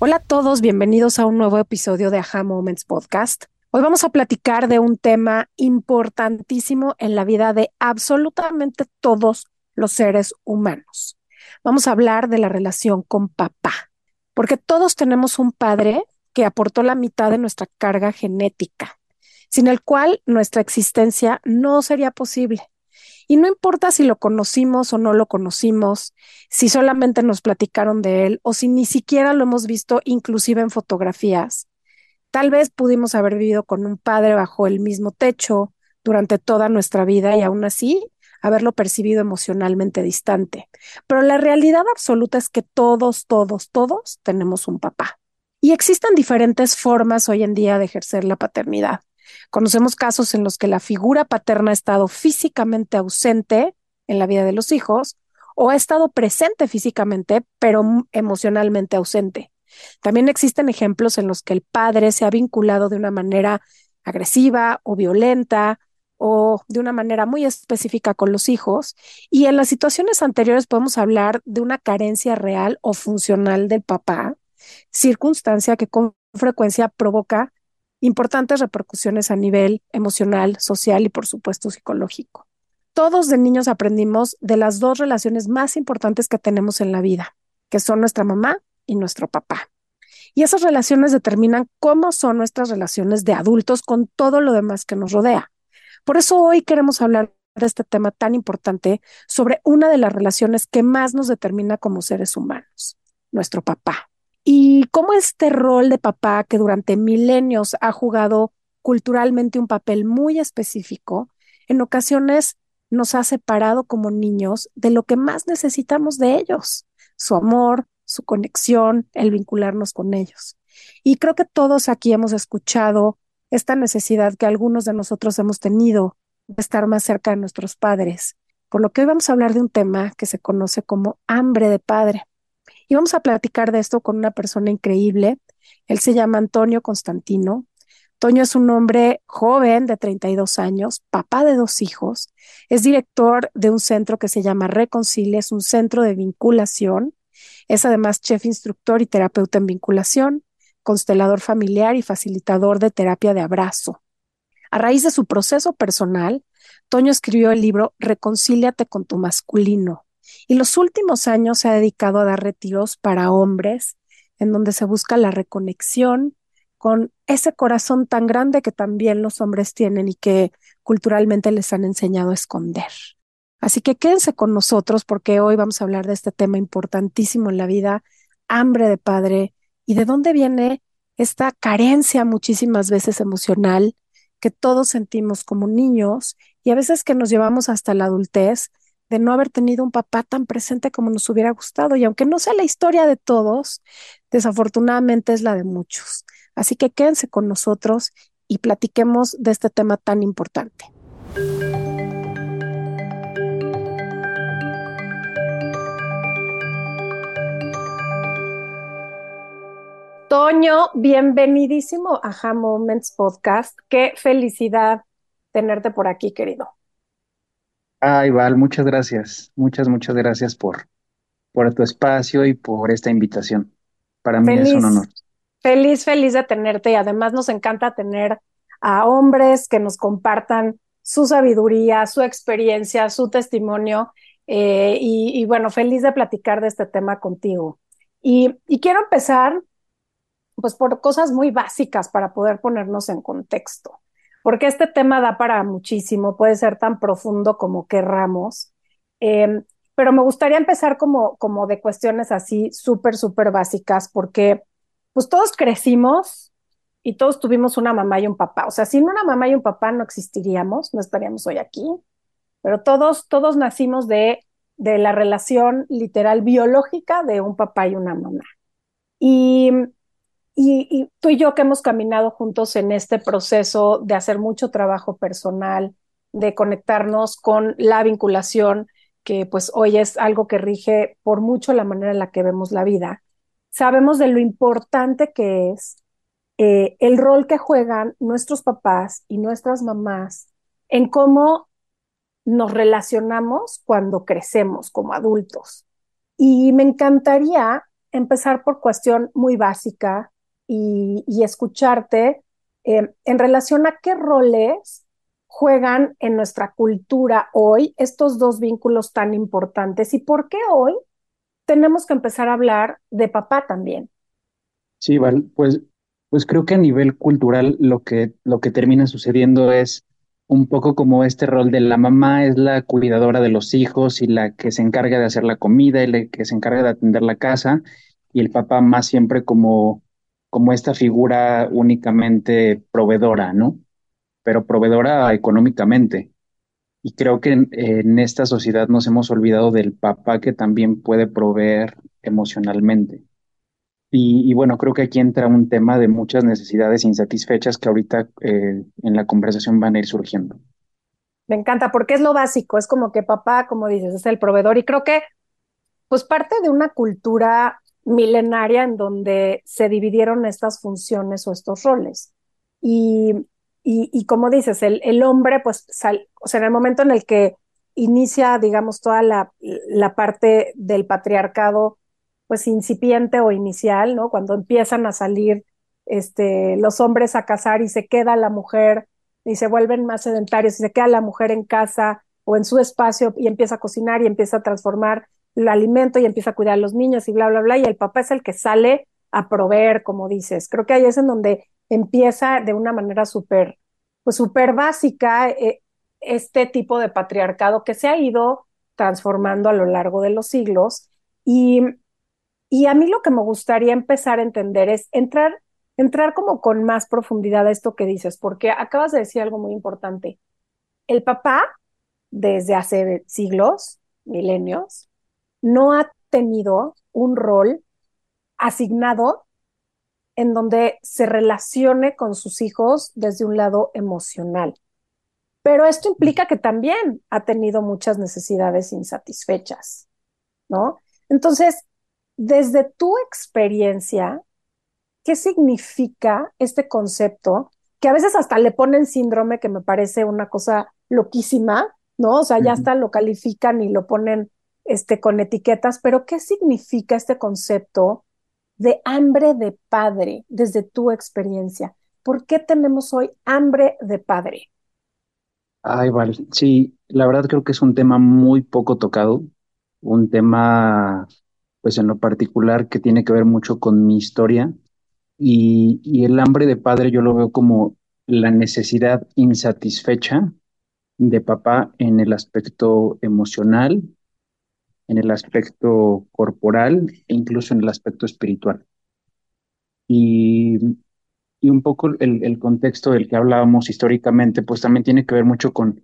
Hola a todos, bienvenidos a un nuevo episodio de Aha Moments Podcast. Hoy vamos a platicar de un tema importantísimo en la vida de absolutamente todos los seres humanos. Vamos a hablar de la relación con papá, porque todos tenemos un padre que aportó la mitad de nuestra carga genética, sin el cual nuestra existencia no sería posible. Y no importa si lo conocimos o no lo conocimos, si solamente nos platicaron de él o si ni siquiera lo hemos visto inclusive en fotografías. Tal vez pudimos haber vivido con un padre bajo el mismo techo durante toda nuestra vida y aún así haberlo percibido emocionalmente distante. Pero la realidad absoluta es que todos, todos, todos tenemos un papá. Y existen diferentes formas hoy en día de ejercer la paternidad. Conocemos casos en los que la figura paterna ha estado físicamente ausente en la vida de los hijos o ha estado presente físicamente, pero emocionalmente ausente. También existen ejemplos en los que el padre se ha vinculado de una manera agresiva o violenta o de una manera muy específica con los hijos. Y en las situaciones anteriores podemos hablar de una carencia real o funcional del papá, circunstancia que con frecuencia provoca importantes repercusiones a nivel emocional, social y por supuesto psicológico. Todos de niños aprendimos de las dos relaciones más importantes que tenemos en la vida, que son nuestra mamá y nuestro papá. Y esas relaciones determinan cómo son nuestras relaciones de adultos con todo lo demás que nos rodea. Por eso hoy queremos hablar de este tema tan importante sobre una de las relaciones que más nos determina como seres humanos, nuestro papá. Y cómo este rol de papá, que durante milenios ha jugado culturalmente un papel muy específico, en ocasiones nos ha separado como niños de lo que más necesitamos de ellos, su amor, su conexión, el vincularnos con ellos. Y creo que todos aquí hemos escuchado esta necesidad que algunos de nosotros hemos tenido de estar más cerca de nuestros padres, por lo que hoy vamos a hablar de un tema que se conoce como hambre de padre. Y vamos a platicar de esto con una persona increíble. Él se llama Antonio Constantino. Toño es un hombre joven de 32 años, papá de dos hijos, es director de un centro que se llama Reconcilia, es un centro de vinculación, es además chef instructor y terapeuta en vinculación, constelador familiar y facilitador de terapia de abrazo. A raíz de su proceso personal, Toño escribió el libro Reconcíliate con tu masculino, y los últimos años se ha dedicado a dar retiros para hombres, en donde se busca la reconexión con ese corazón tan grande que también los hombres tienen y que culturalmente les han enseñado a esconder. Así que quédense con nosotros porque hoy vamos a hablar de este tema importantísimo en la vida, hambre de padre y de dónde viene esta carencia muchísimas veces emocional que todos sentimos como niños y a veces que nos llevamos hasta la adultez de no haber tenido un papá tan presente como nos hubiera gustado. Y aunque no sea la historia de todos, desafortunadamente es la de muchos. Así que quédense con nosotros y platiquemos de este tema tan importante. Toño, bienvenidísimo a Ha Moments Podcast. Qué felicidad tenerte por aquí, querido. Ay, Val, muchas gracias. Muchas, muchas gracias por, por tu espacio y por esta invitación. Para mí es un honor. Feliz, feliz de tenerte y además nos encanta tener a hombres que nos compartan su sabiduría, su experiencia, su testimonio. Eh, y, bueno, feliz de platicar de este tema contigo. Y, y quiero empezar pues por cosas muy básicas para poder ponernos en contexto porque este tema da para muchísimo, puede ser tan profundo como querramos, em, pero me gustaría empezar como, como de cuestiones así súper, súper básicas, porque pues todos crecimos y todos tuvimos una mamá y un papá, o sea, sin una mamá y un papá no existiríamos, no estaríamos hoy aquí, pero todos, todos nacimos de, de la relación literal biológica de un papá y una mamá. Y, y, tú y yo que hemos caminado juntos en este proceso de hacer mucho trabajo personal, de conectarnos con la vinculación, que pues hoy es algo que rige por mucho la manera en la que vemos la vida, sabemos de lo importante que es eh, el rol que juegan nuestros papás y nuestras mamás en cómo nos relacionamos cuando crecemos como adultos. Y me encantaría empezar por cuestión muy básica y, escucharte eh, en relación a qué roles juegan en nuestra cultura hoy estos dos vínculos tan importantes y por qué hoy tenemos que empezar a hablar de papá también. Sí, Val, pues, pues creo que a nivel cultural lo que, lo que termina sucediendo es un poco como este rol de la mamá es la cuidadora de los hijos y la que se encarga de hacer la comida y la que se encarga de atender la casa y el papá más siempre como, como esta figura únicamente proveedora, ¿no? Pero proveedora económicamente. Y creo que en, esta sociedad nos hemos olvidado del papá que también puede proveer emocionalmente. Y, bueno, creo que aquí entra un tema de muchas necesidades insatisfechas que ahorita eh, en la conversación van a ir surgiendo. Me encanta porque es lo básico, es como que papá, como dices, es el proveedor y creo que pues parte de una cultura milenaria en donde se dividieron estas funciones o estos roles. Y, y, como dices, el, el hombre, pues, o sea, en el momento en el que inicia, digamos, toda la, la parte del patriarcado, pues incipiente o inicial, ¿no? Cuando empiezan a salir este, los hombres a casar y se queda la mujer y se vuelven más sedentarios y se queda la mujer en casa o en su espacio y empieza a cocinar y empieza a transformar el alimento y empieza a cuidar a los niños y bla, bla, bla, y el papá es el que sale a proveer, como dices. Creo que ahí es en donde empieza de una manera súper, pues súper básica eh, este tipo de patriarcado que se ha ido transformando a lo largo de los siglos. Y, y a mí lo que me gustaría empezar a entender es entrar, entrar como con más profundidad a esto que dices, porque acabas de decir algo muy importante. El papá, desde hace siglos, milenios, no ha tenido un rol asignado en donde se relacione con sus hijos desde un lado emocional. Pero esto implica que también ha tenido muchas necesidades insatisfechas, ¿no? Entonces, desde tu experiencia, ¿qué significa este concepto? Que a veces hasta le ponen síndrome, que me parece una cosa loquísima, ¿no? O sea, ya hasta lo califican y lo ponen este, con etiquetas, pero ¿qué significa este concepto de hambre de padre desde tu experiencia? ¿Por qué tenemos hoy hambre de padre? Ay, vale. Sí, la verdad creo que es un tema muy poco tocado, un tema, pues en lo particular, que tiene que ver mucho con mi historia. Y, y el hambre de padre yo lo veo como la necesidad insatisfecha de papá en el aspecto emocional, en el aspecto corporal e incluso en el aspecto espiritual. Y, y un poco el, el, contexto del que hablábamos históricamente, pues también tiene que ver mucho con,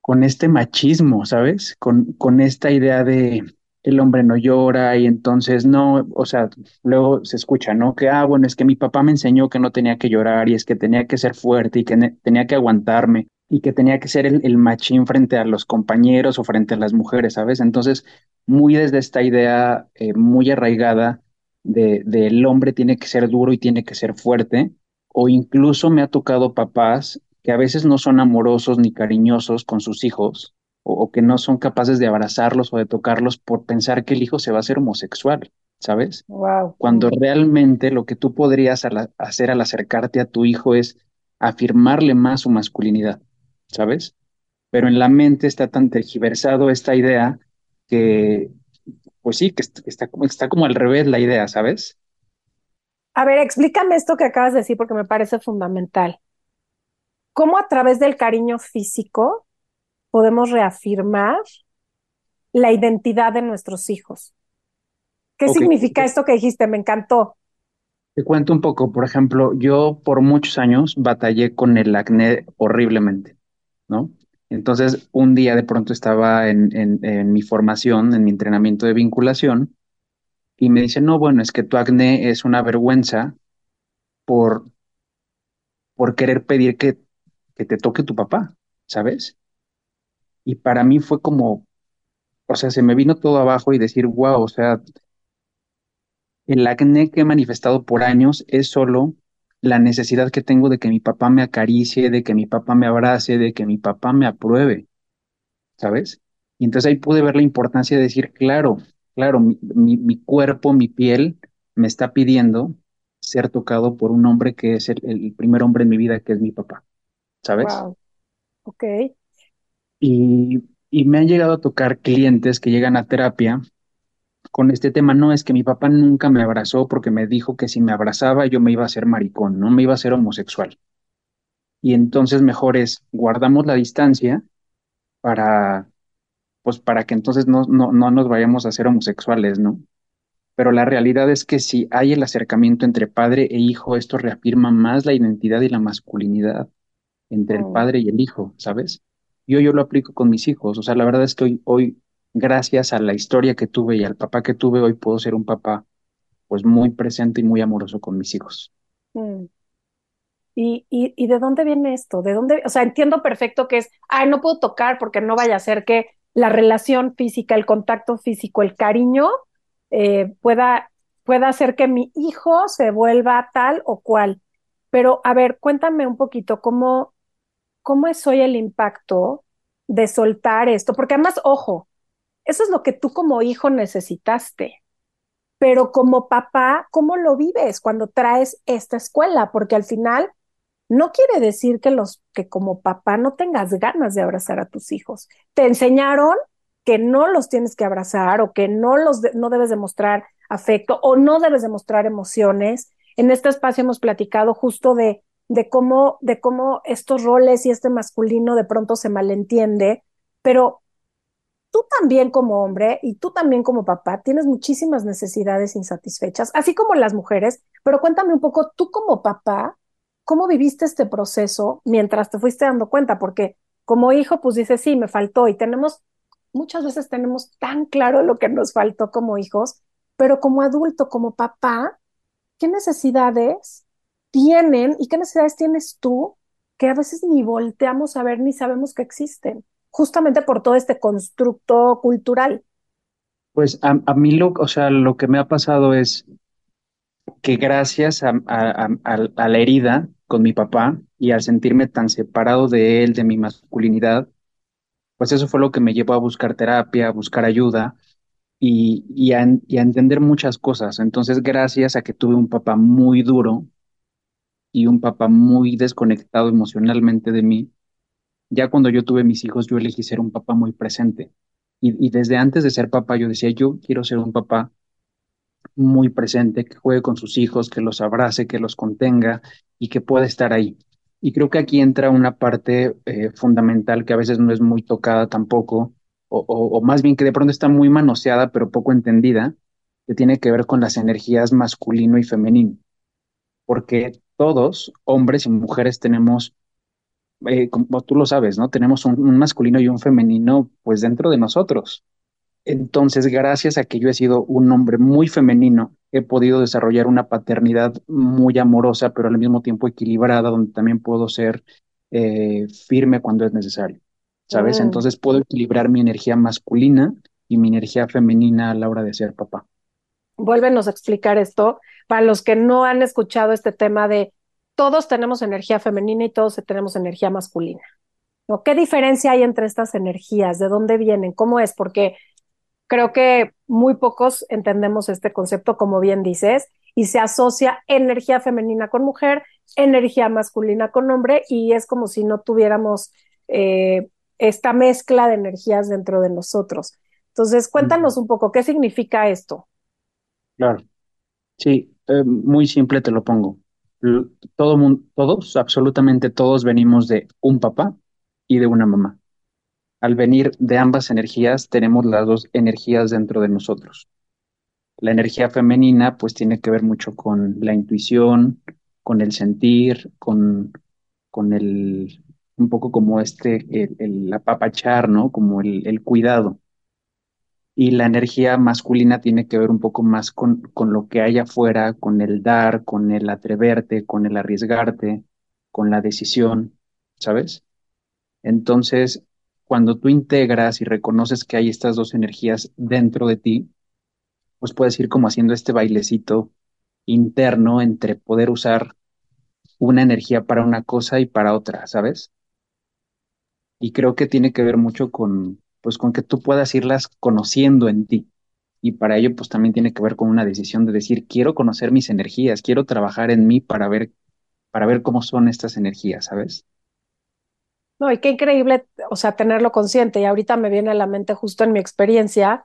con este machismo, ¿sabes? Con, con esta idea de el hombre no llora y entonces no, o sea, luego se escucha, ¿no? Que, ah, bueno, es que mi papá me enseñó que no tenía que llorar y es que tenía que ser fuerte y que tenía que aguantarme y que tenía que ser el, machín frente a los compañeros o frente a las mujeres, ¿sabes? Entonces, muy desde esta idea eh, muy arraigada de, el hombre tiene que ser duro y tiene que ser fuerte, o incluso me ha tocado papás que a veces no son amorosos ni cariñosos con sus hijos, o, que no son capaces de abrazarlos o de tocarlos por pensar que el hijo se va a hacer homosexual, ¿sabes? Wow. Cuando realmente lo que tú podrías hacer al acercarte a tu hijo es afirmarle más su masculinidad ¿sabes? Pero en la mente está tan tergiversado esta idea que, pues sí, que está, como, está como al revés la idea, ¿sabes? A ver, explícame esto que acabas de decir porque me parece fundamental. ¿Cómo a través del cariño físico podemos reafirmar la identidad de nuestros hijos? ¿Qué significa esto que dijiste? Me encantó. Te cuento un poco. Por ejemplo, yo por muchos años batallé con el acné horriblemente. Entonces, un día de pronto estaba en, mi formación, en mi entrenamiento de vinculación, y me dice, no, bueno, es que tu acné es una vergüenza por, por querer pedir que, que te toque tu papá, ¿sabes? Y para mí fue como, o sea, se me vino todo abajo y decir, wow, o sea, el acné que he manifestado por años es solo la necesidad que tengo de que mi papá me acaricie, de que mi papá me abrace, de que mi papá me apruebe, ¿sabes? Y entonces ahí pude ver la importancia de decir, claro, claro, mi, mi, cuerpo, mi piel me está pidiendo ser tocado por un hombre que es el, el primer hombre en mi vida, que es mi papá, ¿sabes? Wow. Ok. Y, y me han llegado a tocar clientes que llegan a terapia con este tema. No es que mi papá nunca me abrazó porque me dijo que si me abrazaba yo me iba a hacer maricón, no me iba a ser homosexual. Y entonces mejor es guardamos la distancia para, pues para que entonces no, no, no nos vayamos a ser homosexuales, ¿no? Pero la realidad es que si hay el acercamiento entre padre e hijo, esto reafirma más la identidad y la masculinidad entre el padre y el hijo, ¿sabes? Yo, yo lo aplico con mis hijos, o sea, la verdad es que hoy, hoy gracias a la historia que tuve y al papá que tuve, hoy puedo ser un papá pues muy presente y muy amoroso con mis hijos. Mm. ¿Y, y, y de dónde viene esto? ¿De dónde? O sea, entiendo perfecto que es, ay, no puedo tocar porque no vaya a ser que la relación física, el contacto físico, el cariño eh, pueda, pueda hacer que mi hijo se vuelva tal o cual. Pero, a ver, cuéntame un poquito cómo, cómo es hoy el impacto de soltar esto, porque además, ojo, eso es lo que tú como hijo necesitaste. Pero como papá, ¿cómo lo vives cuando traes esta escuela? Porque al final no quiere decir que los que como papá no tengas ganas de abrazar a tus hijos. Te enseñaron que no los tienes que abrazar o que no los no debes demostrar afecto o no debes demostrar emociones. En este espacio hemos platicado justo de de cómo de cómo estos roles y este masculino de pronto se malentiende, pero tú también como hombre y tú también como papá tienes muchísimas necesidades insatisfechas, así como las mujeres, pero cuéntame un poco, tú como papá, ¿cómo viviste este proceso mientras te fuiste dando cuenta? Porque como hijo, pues dices, sí, me faltó y tenemos, muchas veces tenemos tan claro lo que nos faltó como hijos, pero como adulto, como papá, ¿qué necesidades tienen y qué necesidades tienes tú que a veces ni volteamos a ver ni sabemos que existen? Justamente por todo este constructo cultural. Pues a, mí lo, o sea, lo que me ha pasado es que gracias a, la herida con mi papá y al sentirme tan separado de él, de mi masculinidad, pues eso fue lo que me llevó a buscar terapia, a buscar ayuda y, y a entender muchas cosas. Entonces, gracias a que tuve un papá muy duro y un papá muy desconectado emocionalmente de mí, ya cuando yo tuve mis hijos, yo elegí ser un papá muy presente. Y, desde antes de ser papá, yo decía, yo quiero ser un papá muy presente, que juegue con sus hijos, que los abrace, que los contenga y que pueda estar ahí. Y creo que aquí entra una parte eh, fundamental que a veces no es muy tocada tampoco, o, o, más bien que de pronto está muy manoseada, pero poco entendida, que tiene que ver con las energías masculino y femenino. Porque todos, hombres y mujeres, tenemos eh, como tú lo sabes, ¿no? Tenemos un, masculino y un femenino, pues dentro de nosotros. Entonces, gracias a que yo he sido un hombre muy femenino, he podido desarrollar una paternidad muy amorosa, pero al mismo tiempo equilibrada, donde también puedo ser eh, firme cuando es necesario, ¿sabes? Entonces puedo equilibrar mi energía masculina y mi energía femenina a la hora de ser papá. Vuélvenos a explicar esto para los que no han escuchado este tema de todos tenemos energía femenina y todos tenemos energía masculina. ¿no? ¿Qué diferencia hay entre estas energías? ¿De dónde vienen? ¿Cómo es? Porque creo que muy pocos entendemos este concepto, como bien dices, y se asocia energía femenina con mujer, energía masculina con hombre, y es como si no tuviéramos eh, esta mezcla de energías dentro de nosotros. Entonces, cuéntanos un poco, ¿qué significa esto? Claro, sí, eh, muy simple te lo pongo todo todos, absolutamente todos venimos de un papá y de una mamá. Al venir de ambas energías, tenemos las dos energías dentro de nosotros. La energía femenina, pues, tiene que ver mucho con la intuición, con el sentir, con, con el, un poco como este, el, apapachar, ¿no? Como el, el cuidado. Y la energía masculina tiene que ver un poco más con, con lo que hay afuera, con el dar, con el atreverte, con el arriesgarte, con la decisión, ¿sabes? Entonces, cuando tú integras y reconoces que hay estas dos energías dentro de ti, pues puedes ir como haciendo este bailecito interno entre poder usar una energía para una cosa y para otra, ¿sabes? Y creo que tiene que ver mucho con, pues, con que tú puedas irlas conociendo en ti. Y para ello, pues también tiene que ver con una decisión de decir, quiero conocer mis energías, quiero trabajar en mí para ver, para ver cómo son estas energías, ¿sabes? No, y qué increíble, o sea, tenerlo consciente. Y ahorita me viene a la mente justo en mi experiencia,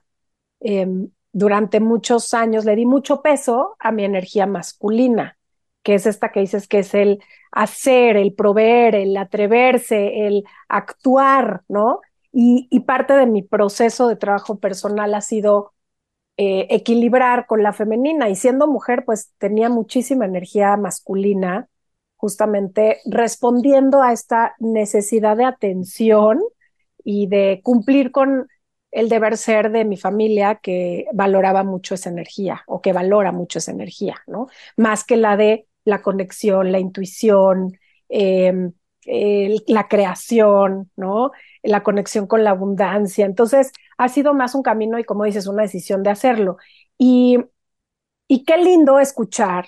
em, durante muchos años le di mucho peso a mi energía masculina, que es esta que dices que es el hacer, el proveer, el atreverse, el actuar, ¿no? Y, parte de mi proceso de trabajo personal ha sido eh, equilibrar con la femenina. Y siendo mujer, pues tenía muchísima energía masculina justamente respondiendo a esta necesidad de atención y de cumplir con el deber ser de mi familia que valoraba mucho esa energía o que valora mucho esa energía, ¿no? Más que la de la conexión, la intuición, el, la creación, ¿no? La conexión con la abundancia. Entonces, ha sido más un camino y, como dices, una decisión de hacerlo. Y, y qué lindo escuchar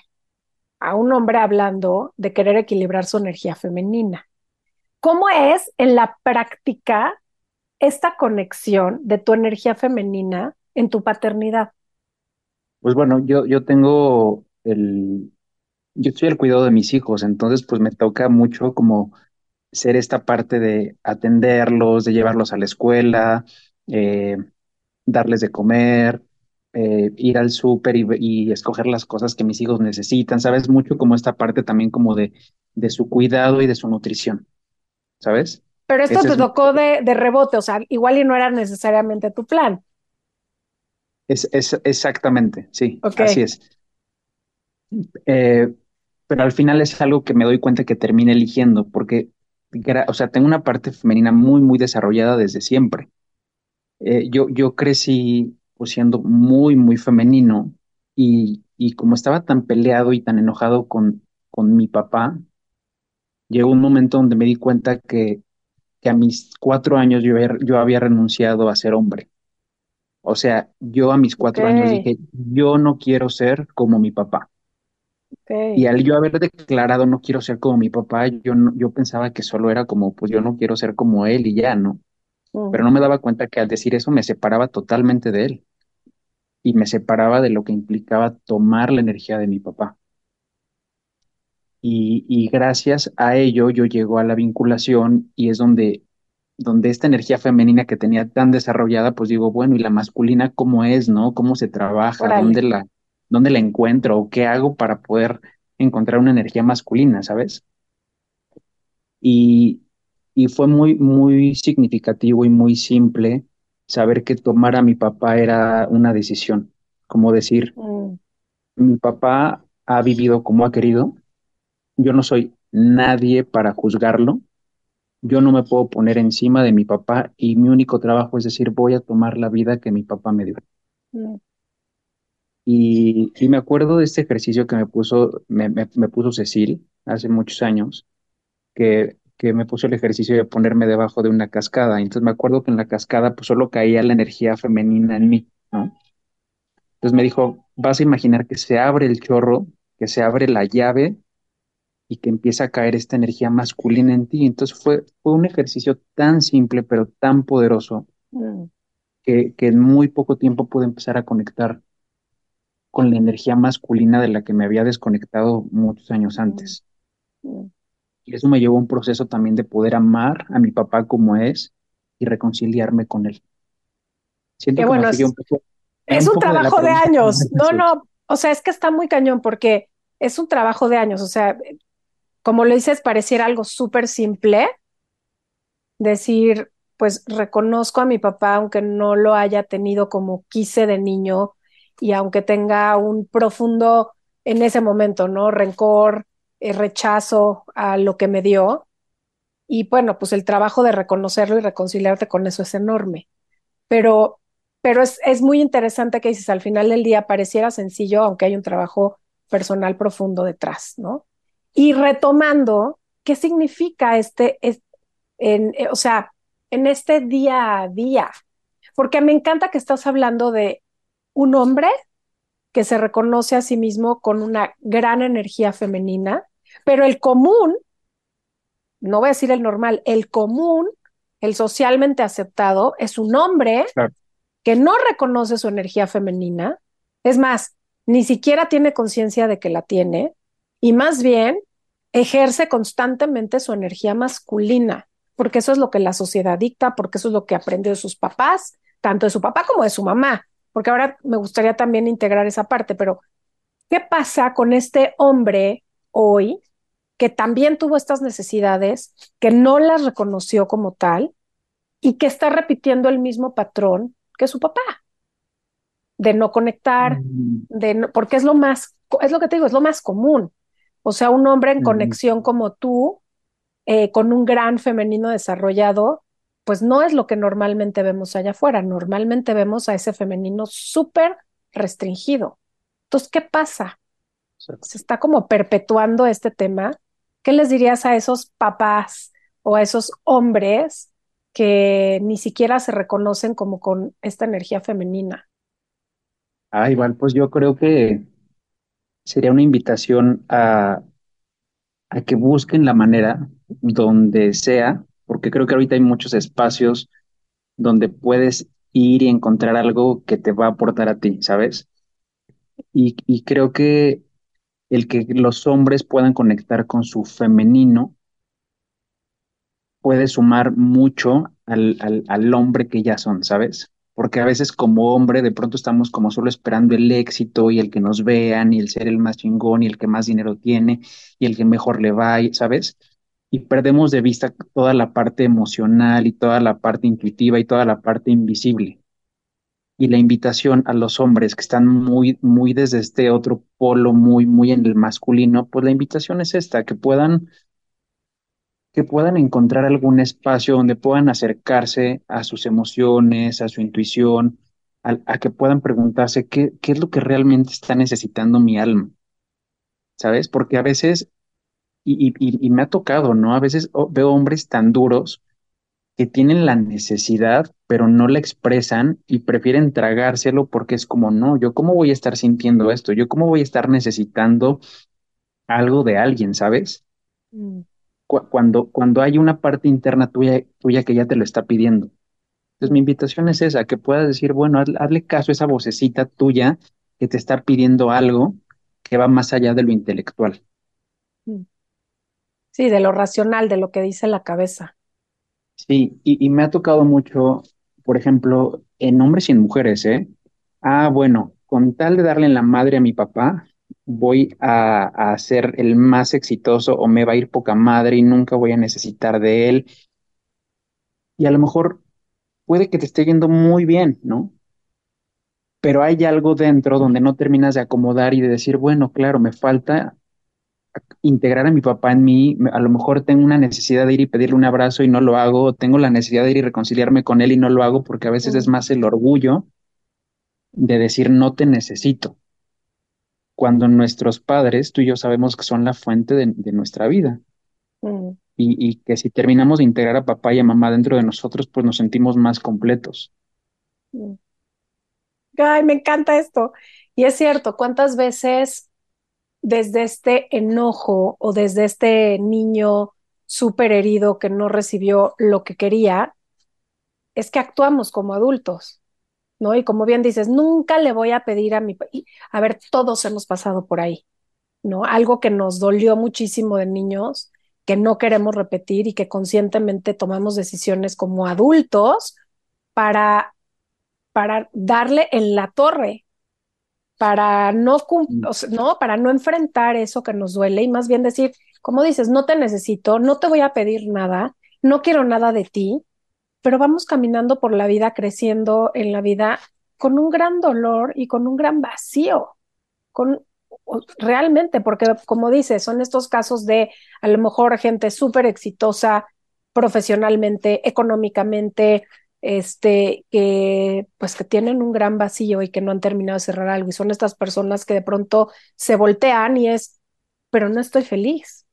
a un hombre hablando de querer equilibrar su energía femenina. ¿Cómo es en la práctica esta conexión de tu energía femenina en tu paternidad? Pues bueno, yo, yo tengo el, yo estoy al cuidado de mis hijos, entonces pues me toca mucho como ser esta parte de atenderlos, de llevarlos a la escuela, eh, darles de comer, eh, ir al súper y, escoger las cosas que mis hijos necesitan, ¿sabes? Mucho como esta parte también como de, de su cuidado y de su nutrición, ¿sabes? Pero esto te tocó de, de, rebote, o sea, igual y no era necesariamente tu plan. Es, es exactamente, sí, así es. Eh, pero al final es algo que me doy cuenta que termine eligiendo, porque, o sea, tengo una parte femenina muy, muy desarrollada desde siempre. Eh, yo, yo crecí pues, siendo muy, muy femenino y, y como estaba tan peleado y tan enojado con, con mi papá, llegó un momento donde me di cuenta que, que a mis cuatro años yo, yo había renunciado a ser hombre. O sea, yo a mis cuatro años dije, yo no quiero ser como mi papá. Y al yo haber declarado no quiero ser como mi papá, yo, yo pensaba que solo era como, pues yo no quiero ser como él y ya, ¿no? Pero no me daba cuenta que al decir eso me separaba totalmente de él y me separaba de lo que implicaba tomar la energía de mi papá. Y, y gracias a ello yo llego a la vinculación y es donde, donde esta energía femenina que tenía tan desarrollada, pues digo, bueno, ¿y la masculina cómo es, no? ¿Cómo se trabaja? ¿Dónde la, ¿Dónde la encuentro? ¿O qué hago para poder encontrar una energía masculina, sabes? Y, y fue muy, muy significativo y muy simple saber que tomar a mi papá era una decisión, como decir, mm. mi papá ha vivido como ha querido, yo no soy nadie para juzgarlo, yo no me puedo poner encima de mi papá y mi único trabajo es decir, voy a tomar la vida que mi papá me dio. Mm. Y, y, me acuerdo de este ejercicio que me puso, me, me, puso Cecil hace muchos años, que, que, me puso el ejercicio de ponerme debajo de una cascada. Entonces me acuerdo que en la cascada pues solo caía la energía femenina en mí, ¿no? Entonces me dijo, vas a imaginar que se abre el chorro, que se abre la llave y que empieza a caer esta energía masculina en ti. Entonces fue, fue un ejercicio tan simple pero tan poderoso mm. que, que en muy poco tiempo pude empezar a conectar con la energía masculina de la que me había desconectado muchos años antes. Y eso me llevó a un proceso también de poder amar a mi papá como es y reconciliarme con él. Siento que bueno, es, un, es un, trabajo de, años. No, no, o sea, es que está muy cañón porque es un trabajo de años. O sea, como lo dices, pareciera algo súper simple. Decir, pues reconozco a mi papá, aunque no lo haya tenido como quise de niño, y aunque tenga un profundo en ese momento, ¿no? Rencor, eh, rechazo a lo que me dio. Y bueno, pues el trabajo de reconocerlo y reconciliarte con eso es enorme. Pero pero es, es muy interesante que dices, al final del día pareciera sencillo, aunque hay un trabajo personal profundo detrás, ¿no? Y retomando, ¿qué significa este, en, eh, o sea, en este día a día? Porque me encanta que estás hablando de un hombre que se reconoce a sí mismo con una gran energía femenina, pero el común, no voy a decir el normal, el común, el socialmente aceptado, es un hombre que no reconoce su energía femenina, es más, ni siquiera tiene conciencia de que la tiene, y más bien ejerce constantemente su energía masculina, porque eso es lo que la sociedad dicta, porque eso es lo que aprendió de sus papás, tanto de su papá como de su mamá, porque ahora me gustaría también integrar esa parte, pero ¿qué pasa con este hombre hoy que también tuvo estas necesidades, que no las reconoció como tal y que está repitiendo el mismo patrón que su papá, de no conectar, mm. de porque es lo más, es lo que te digo, es lo más común. O sea, un hombre en conexión como tú, eh, con un gran femenino desarrollado, pues no es lo que normalmente vemos allá afuera. Normalmente vemos a ese femenino súper restringido. Entonces, ¿qué pasa? Se está como perpetuando este tema. ¿Qué les dirías a esos papás o a esos hombres que ni siquiera se reconocen como con esta energía femenina. Ah, igual, pues yo creo que sería una invitación a, a que busquen la manera donde sea, porque creo que ahorita hay muchos espacios donde puedes ir y encontrar algo que te va a aportar a ti, ¿sabes? Y, creo que el que los hombres puedan conectar con su femenino puede sumar mucho al, al, al, hombre que ya son, ¿sabes? Porque a veces como hombre de pronto estamos como solo esperando el éxito y el que nos vean y el ser el más chingón y el que más dinero tiene y el que mejor le va, ¿sabes? Y perdemos de vista toda la parte emocional y toda la parte intuitiva y toda la parte invisible. Y la invitación a los hombres que están muy, muy desde este otro polo, muy, muy en el masculino, pues la invitación es esta, que puedan que puedan encontrar algún espacio donde puedan acercarse a sus emociones, a su intuición, a, que puedan preguntarse qué, qué es lo que realmente está necesitando mi alma. ¿Sabes? Porque a veces, y, y, me ha tocado, ¿no? A veces veo hombres tan duros que tienen la necesidad, pero no la expresan y prefieren tragárselo porque es como, no, yo cómo voy a estar sintiendo esto, yo cómo voy a estar necesitando algo de alguien, ¿sabes? Mm cuando, cuando hay una parte interna tuya, tuya que ya te lo está pidiendo. Entonces mi invitación es esa, que puedas decir, bueno, hazle, caso a esa vocecita tuya que te está pidiendo algo que va más allá de lo intelectual. Mm. Sí, de lo racional, de lo que dice la cabeza. Sí, y, me ha tocado mucho, por ejemplo, en hombres y en mujeres, ¿eh? Ah, bueno, con tal de darle en la madre a mi papá, voy a, ser el más exitoso o me va a ir poca madre y nunca voy a necesitar de él. Y a lo mejor puede que te esté yendo muy bien, ¿no? Pero hay algo dentro donde no terminas de acomodar y de decir, bueno, claro, me falta integrar a mi papá en mí, a lo mejor tengo una necesidad de ir y pedirle un abrazo y no lo hago, tengo la necesidad de ir y reconciliarme con él y no lo hago porque a veces es más el orgullo de decir no te necesito cuando nuestros padres, tú y yo sabemos que son la fuente de, nuestra vida. Mm. Y, que si terminamos de integrar a papá y a mamá dentro de nosotros, pues nos sentimos más completos. Mm. Ay, me encanta esto. Y es cierto, ¿cuántas veces desde este enojo o desde este niño súper herido que no recibió lo que quería, es que actuamos como adultos? ¿no? Y como bien dices, nunca le voy a pedir a mi... A ver, todos hemos pasado por ahí, ¿no? Algo que nos dolió muchísimo de niños, que no queremos repetir y que conscientemente tomamos decisiones como adultos para, para darle en la torre, para no, mm. no, para no enfrentar eso que nos duele y más bien decir, como dices, no te necesito, no te voy a pedir nada, no quiero nada de ti, pero vamos caminando por la vida, creciendo en la vida con un gran dolor y con un gran vacío, con realmente, porque como dices, son estos casos de a lo mejor gente súper exitosa profesionalmente, económicamente, este, que pues que tienen un gran vacío y que no han terminado de cerrar algo y son estas personas que de pronto se voltean y es, pero no estoy feliz,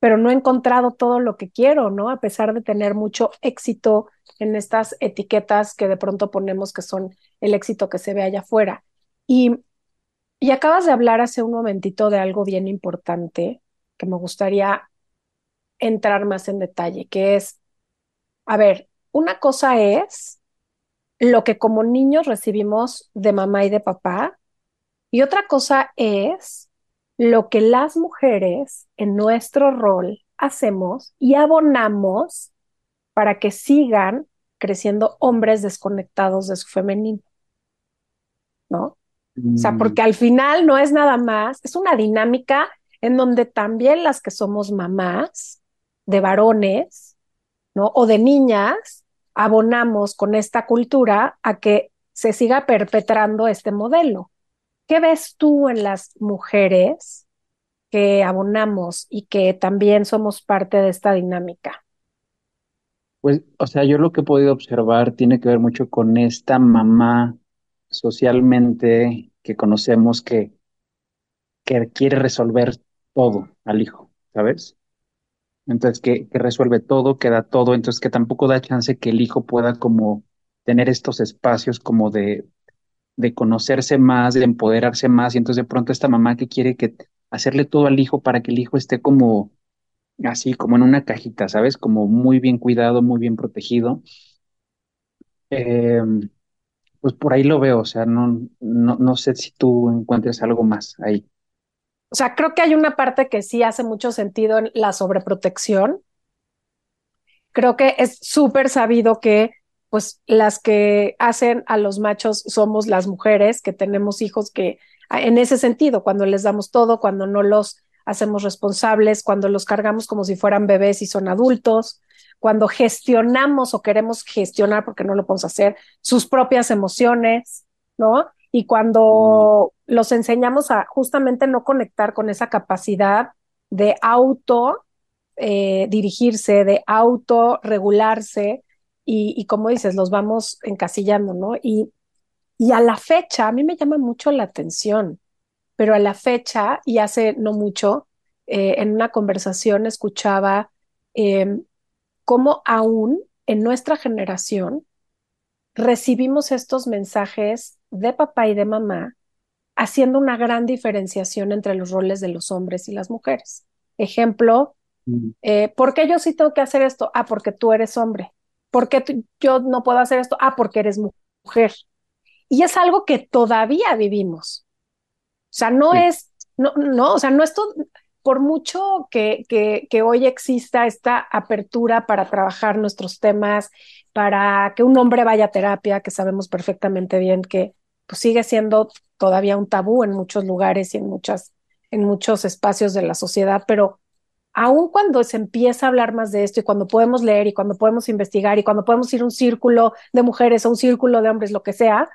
pero no he encontrado todo lo que quiero, ¿no? A pesar de tener mucho éxito en estas etiquetas que de pronto ponemos que son el éxito que se ve allá afuera. Y, y acabas de hablar hace un momentito de algo bien importante que me gustaría entrar más en detalle, que es, a ver, una cosa es lo que como niños recibimos de mamá y de papá, y otra cosa es lo que las mujeres en nuestro rol hacemos y abonamos para que sigan creciendo hombres desconectados de su femenino. ¿No? O sea, mm. porque al final no es nada más, es una dinámica en donde también las que somos mamás de varones, ¿no? O de niñas, abonamos con esta cultura a que se siga perpetrando este modelo. ¿Qué ves tú en las mujeres que abonamos y que también somos parte de esta dinámica? Pues, o sea, yo lo que he podido observar tiene que ver mucho con esta mamá socialmente que conocemos que, quiere resolver todo al hijo, ¿sabes? Entonces, que, que resuelve todo, que da todo, entonces que tampoco da chance que el hijo pueda como tener estos espacios como de, de conocerse más, de empoderarse más, y entonces de pronto esta mamá que quiere que hacerle todo al hijo para que el hijo esté como así, como en una cajita, ¿sabes? Como muy bien cuidado, muy bien protegido. Em, pues por ahí lo veo, o sea, no, no, no sé si tú encuentres algo más ahí. O sea, creo que hay una parte que sí hace mucho sentido en la sobreprotección. Creo que es súper sabido que pues las que hacen a los machos somos las mujeres que tenemos hijos que en ese sentido, cuando les damos todo, cuando no los hacemos responsables, cuando los cargamos como si fueran bebés y son adultos, cuando gestionamos o queremos gestionar, porque no lo podemos hacer, sus propias emociones, ¿no? Y cuando los enseñamos a justamente no conectar con esa capacidad de auto eh, dirigirse, de auto regularse, y, como dices, los vamos encasillando, ¿no? Y, y a la fecha, a mí me llama mucho la atención, pero a la fecha, y hace no mucho, eh, en una conversación escuchaba eh, cómo aún en nuestra generación recibimos estos mensajes de papá y de mamá haciendo una gran diferenciación entre los roles de los hombres y las mujeres. Ejemplo, mm. eh, ¿por qué yo sí tengo que hacer esto? Ah, porque tú eres hombre. ¿Por qué yo no puedo hacer esto? Ah, porque eres mujer. Y es algo que todavía vivimos. O sea, no es, no, no, o sea, no es todo, por mucho que, que, que, hoy exista esta apertura para trabajar nuestros temas, para que un hombre vaya a terapia, que sabemos perfectamente bien que pues, sigue siendo todavía un tabú en muchos lugares y en, muchas, en muchos espacios de la sociedad, pero aun cuando se empieza a hablar más de esto y cuando podemos leer y cuando podemos investigar y cuando podemos ir a un círculo de mujeres o un círculo de hombres, lo que sea,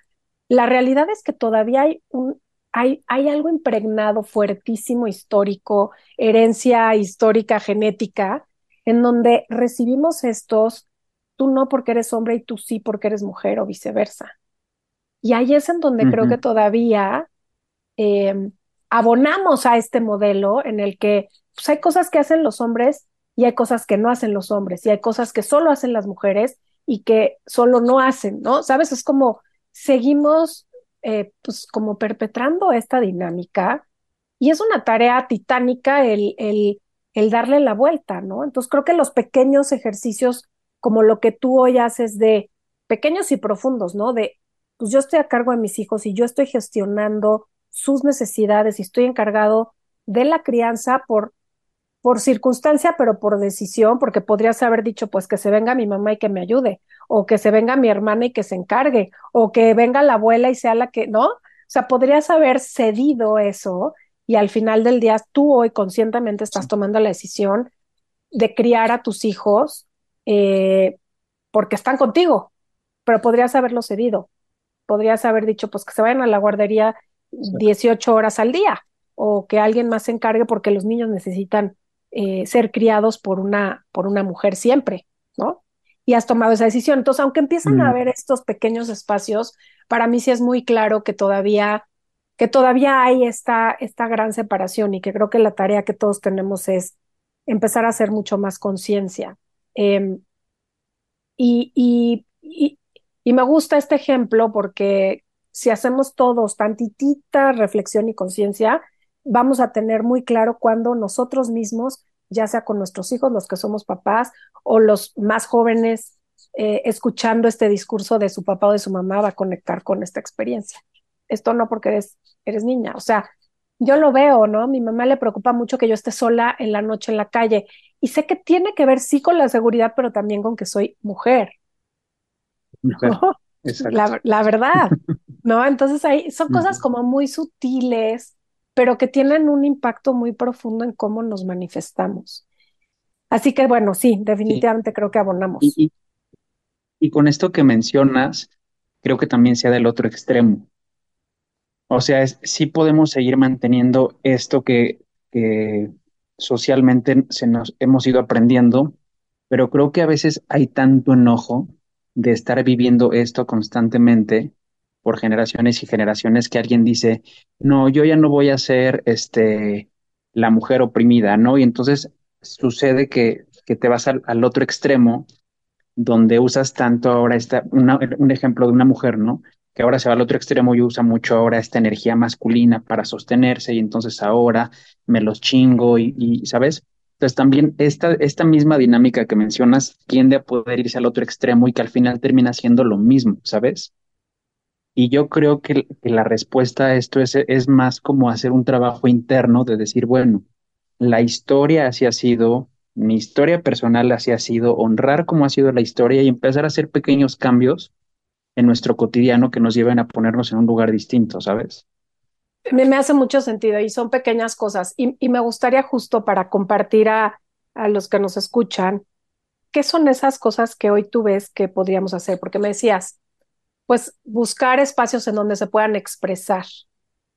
la realidad es que todavía hay un, hay, algo impregnado fuertísimo histórico, herencia histórica, genética, en donde recibimos estos, tú no porque eres hombre y tú sí porque eres mujer o viceversa. Y ahí es en donde creo que todavía em, abonamos a este modelo en el que pues, hay cosas que hacen los hombres y hay cosas que no hacen los hombres y hay cosas que solo hacen las mujeres y que solo no hacen, ¿no? Sabes, es como seguimos eh, pues como perpetrando esta dinámica y es una tarea titánica el, el, el darle la vuelta, ¿no? Entonces creo que los pequeños ejercicios como lo que tú hoy haces de pequeños y profundos, ¿no? De, pues yo estoy a cargo de mis hijos y yo estoy gestionando sus necesidades y estoy encargado de la crianza por por circunstancia, pero por decisión, porque podrías haber dicho, pues que se venga mi mamá y que me ayude, o que se venga mi hermana y que se encargue, o que venga la abuela y sea la que, ¿no? O sea, podrías haber cedido eso y al final del día tú hoy conscientemente estás tomando la decisión de criar a tus hijos eh, porque están contigo, pero podrías haberlo cedido. Podrías haber dicho, pues que se vayan a la guardería 18 horas al día o que alguien más se encargue porque los niños necesitan eh, ser criados por una, por una mujer siempre, ¿no? y has tomado esa decisión. Entonces, aunque empiezan a haber estos pequeños espacios, para mí sí es muy claro que todavía, que todavía hay esta, esta gran separación y que creo que la tarea que todos tenemos es empezar a hacer mucho más conciencia. Em, y, y, y, y me gusta este ejemplo porque si hacemos todos tantitita reflexión y conciencia, vamos a tener muy claro cuando nosotros mismos ya sea con nuestros hijos, los que somos papás, o los más jóvenes, eh, escuchando este discurso de su papá o de su mamá, va a conectar con esta experiencia. Esto no porque eres, eres niña, o sea, yo lo veo, ¿no? Mi mamá le preocupa mucho que yo esté sola en la noche en la calle y sé que tiene que ver sí con la seguridad, pero también con que soy mujer. La, la, verdad, ¿no? Entonces ahí son cosas como muy sutiles pero que tienen un impacto muy profundo en cómo nos manifestamos. Así que bueno, sí, definitivamente creo que abonamos. Y, y, con esto que mencionas, creo que también sea del otro extremo. O sea, es, sí podemos seguir manteniendo esto que, que socialmente se nos hemos ido aprendiendo, pero creo que a veces hay tanto enojo de estar viviendo esto constantemente por generaciones y generaciones que alguien dice, no, yo ya no voy a ser este, la mujer oprimida, ¿no? Y entonces sucede que, que te vas al, otro extremo, donde usas tanto ahora esta, un ejemplo de una mujer, ¿no? Que ahora se va al otro extremo y usa mucho ahora esta energía masculina para sostenerse y entonces ahora me los chingo y, y ¿sabes? Entonces también esta, esta misma dinámica que mencionas tiende a poder irse al otro extremo y que al final termina siendo lo mismo, ¿sabes? Y yo creo que, la respuesta a esto es, es más como hacer un trabajo interno de decir, bueno, la historia así ha sido, mi historia personal así ha sido, honrar cómo ha sido la historia y empezar a hacer pequeños cambios en nuestro cotidiano que nos lleven a ponernos en un lugar distinto, ¿sabes? Me, me hace mucho sentido y son pequeñas cosas. Y, y me gustaría justo para compartir a, a los que nos escuchan, ¿qué son esas cosas que hoy tú ves que podríamos hacer? Porque me decías, pues buscar espacios en donde se puedan expresar,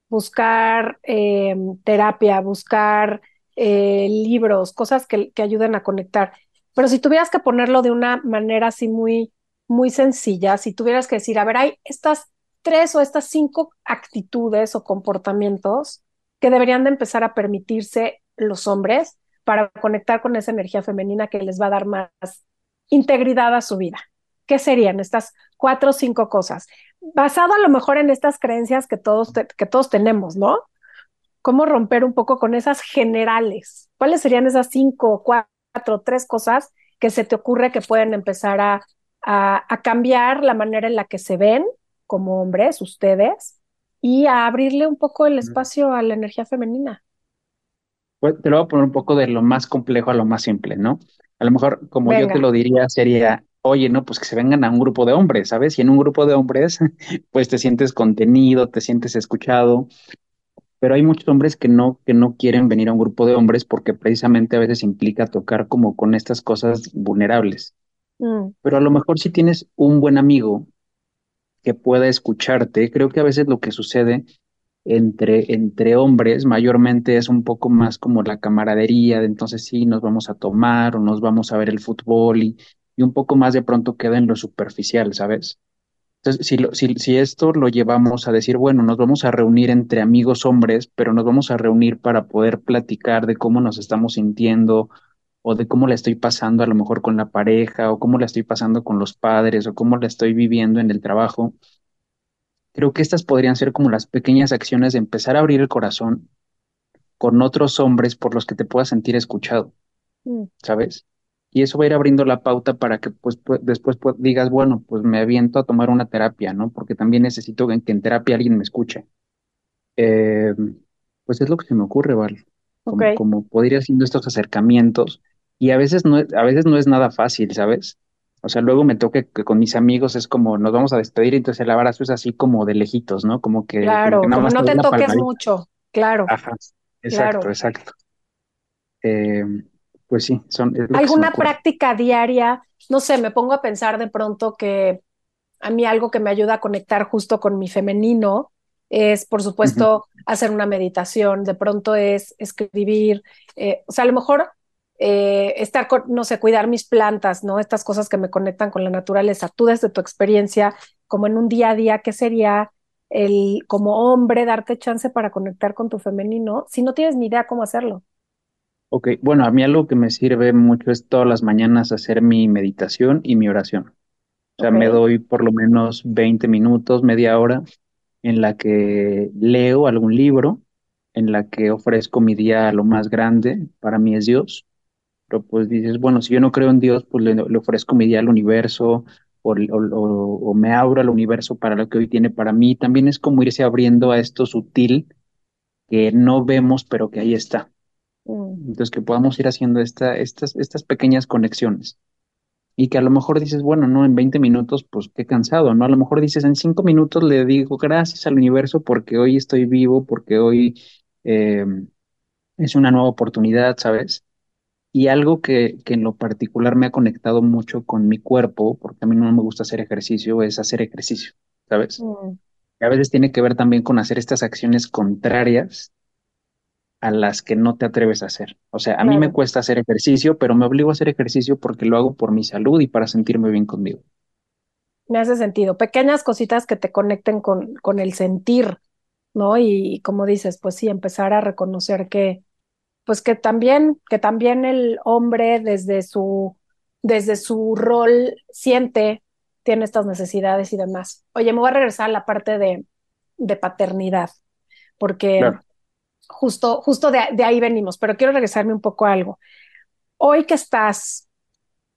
buscar eh, terapia, buscar eh, libros, cosas que, que, ayuden a conectar. Pero si tuvieras que ponerlo de una manera así muy, muy sencilla, si tuvieras que decir, a ver, hay estas tres o estas cinco actitudes o comportamientos que deberían de empezar a permitirse los hombres para conectar con esa energía femenina que les va a dar más integridad a su vida. ¿qué serían estas cuatro o cinco cosas? Basado a lo mejor en estas creencias que todos, que todos tenemos, ¿no? ¿Cómo romper un poco con esas generales? ¿Cuáles serían esas cinco, cuatro, tres cosas que se te ocurre que pueden empezar a, a, cambiar la manera en la que se ven como hombres, ustedes, y a abrirle un poco el espacio a la energía femenina? Pues te lo voy a poner un poco de lo más complejo a lo más simple, ¿no? A lo mejor, como yo te lo diría, sería oye, no, pues que se vengan a un grupo de hombres, ¿sabes? Y en un grupo de hombres, pues te sientes contenido, te sientes escuchado, pero hay muchos hombres que no, que no quieren venir a un grupo de hombres porque precisamente a veces implica tocar como con estas cosas vulnerables. Mm. Pero a lo mejor si tienes un buen amigo que pueda escucharte, creo que a veces lo que sucede entre, entre hombres mayormente es un poco más como la camaradería, de entonces sí, nos vamos a tomar o nos vamos a ver el fútbol y un poco más de pronto queda en lo superficial, ¿sabes? Entonces, si, si, si esto lo llevamos a decir, bueno, nos vamos a reunir entre amigos hombres, pero nos vamos a reunir para poder platicar de cómo nos estamos sintiendo o de cómo la estoy pasando a lo mejor con la pareja o cómo la estoy pasando con los padres o cómo la estoy viviendo en el trabajo. Creo que estas podrían ser como las pequeñas acciones de empezar a abrir el corazón con otros hombres por los que te puedas sentir escuchado, mm. ¿sabes? y eso va a ir abriendo la pauta para que pues, después digas, bueno, pues me aviento a tomar una terapia, ¿no? Porque también necesito que, en terapia alguien me escuche. Eh, pues es lo que se me ocurre, ¿vale? Como, como poder ir haciendo estos acercamientos y a veces no, a veces no es nada fácil, ¿sabes? O sea, luego me toque que con mis amigos es como nos vamos a despedir, entonces el abrazo es así como de lejitos, ¿no? Como que. Claro, como, no te toques mucho, claro. Ajá, exacto, exacto. Eh, pues sí, son... ¿Alguna práctica diaria? No sé, me pongo a pensar de pronto que a mí algo que me ayuda a conectar justo con mi femenino es, por supuesto, hacer una meditación, de pronto es escribir, eh, o sea, a lo mejor eh, estar con, no sé, cuidar mis plantas, ¿no? Estas cosas que me conectan con la naturaleza. Tú desde tu experiencia, como en un día a día, ¿qué sería el como hombre darte chance para conectar con tu femenino si no tienes ni idea cómo hacerlo? Ok, bueno, a mí algo que me sirve mucho es todas las mañanas hacer mi meditación y mi oración. O sea, me doy por lo menos 20 minutos, media hora, en la que leo algún libro, en la que ofrezco mi día a lo más grande, para mí es Dios. Pero pues dices, bueno, si yo no creo en Dios, pues le, ofrezco mi día al universo o, o, me abro al universo para lo que hoy tiene para mí. También es como irse abriendo a esto sutil que no vemos, pero que ahí está. Mm. Entonces, que podamos ir haciendo esta, estas, estas pequeñas conexiones y que a lo mejor dices, bueno, no, en 20 minutos, pues qué cansado, ¿no? A lo mejor dices, en 5 minutos le digo gracias al universo porque hoy estoy vivo, porque hoy eh, es una nueva oportunidad, ¿sabes? Y algo que, que, en lo particular me ha conectado mucho con mi cuerpo, porque a mí no me gusta hacer ejercicio, es hacer ejercicio, ¿sabes? Mm. a veces tiene que ver también con hacer estas acciones contrarias a las que no te atreves a hacer. O sea, a mí me cuesta hacer ejercicio, pero me obligo a hacer ejercicio porque lo hago por mi salud y para sentirme bien conmigo. Me hace sentido. Pequeñas cositas que te conecten con, con el sentir, ¿no? Y, como dices, pues sí, empezar a reconocer que, pues que también, que también el hombre desde su, desde su rol siente, tiene estas necesidades y demás. Oye, me voy a regresar a la parte de, de paternidad, porque justo, justo de, ahí venimos, pero quiero regresarme un poco a algo. Hoy que estás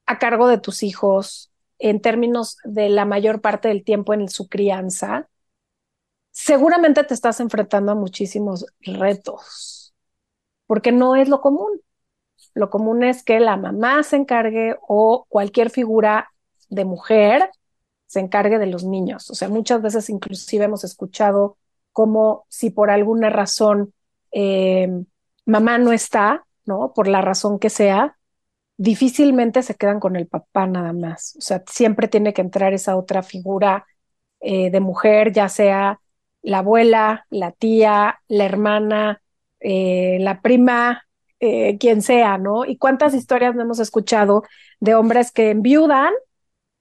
a cargo de tus hijos en términos de la mayor parte del tiempo en su crianza, seguramente te estás enfrentando a muchísimos retos, porque no es lo común. Lo común es que la mamá se encargue o cualquier figura de mujer se encargue de los niños. O sea, muchas veces inclusive hemos escuchado como si por alguna razón eh, mamá no está, ¿no? Por la razón que sea, difícilmente se quedan con el papá nada más. O sea, siempre tiene que entrar esa otra figura eh, de mujer, ya sea la abuela, la tía, la hermana, eh, la prima, quien sea, ¿no? Y cuántas historias no hemos escuchado de hombres que enviudan,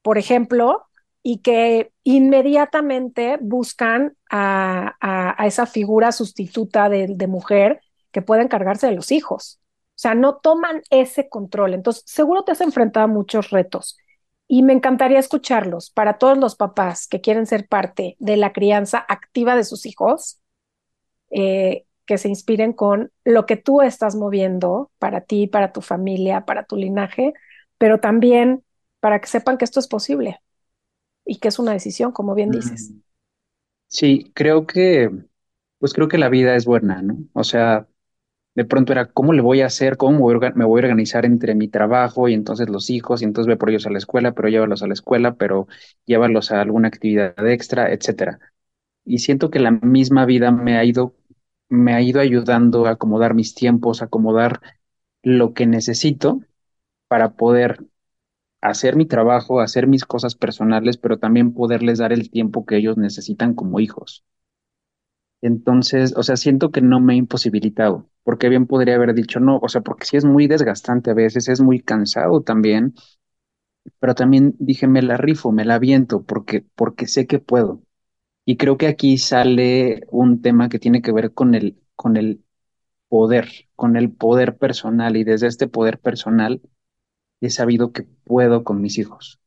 por ejemplo, y que inmediatamente buscan a, a, esa figura sustituta de, de, mujer que pueda encargarse de los hijos. O sea, no toman ese control. Entonces, seguro te has enfrentado a muchos retos y me encantaría escucharlos para todos los papás que quieren ser parte de la crianza activa de sus hijos, eh, que se inspiren con lo que tú estás moviendo para ti, para tu familia, para tu linaje, pero también para que sepan que esto es posible y que es una decisión, como bien dices. Sí, creo que, pues creo que la vida es buena, ¿no? O sea, de pronto era, ¿cómo le voy a hacer? ¿Cómo me voy a organizar entre mi trabajo y entonces los hijos? Y entonces ve por ellos a la escuela, pero llévalos a la escuela, pero llévalos a alguna actividad extra, etcétera. Y siento que la misma vida me ha ido, me ha ido ayudando a acomodar mis tiempos, acomodar lo que necesito para poder hacer mi trabajo, hacer mis cosas personales, pero también poderles dar el tiempo que ellos necesitan como hijos. Entonces, o sea, siento que no me he imposibilitado, porque bien podría haber dicho no, o sea, porque sí es muy desgastante a veces, es muy cansado también, pero también dije, me la rifo, me la aviento, porque, porque sé que puedo. Y creo que aquí sale un tema que tiene que ver con el, con el poder, con el poder personal, y desde este poder personal he sabido que puedo con mis hijos.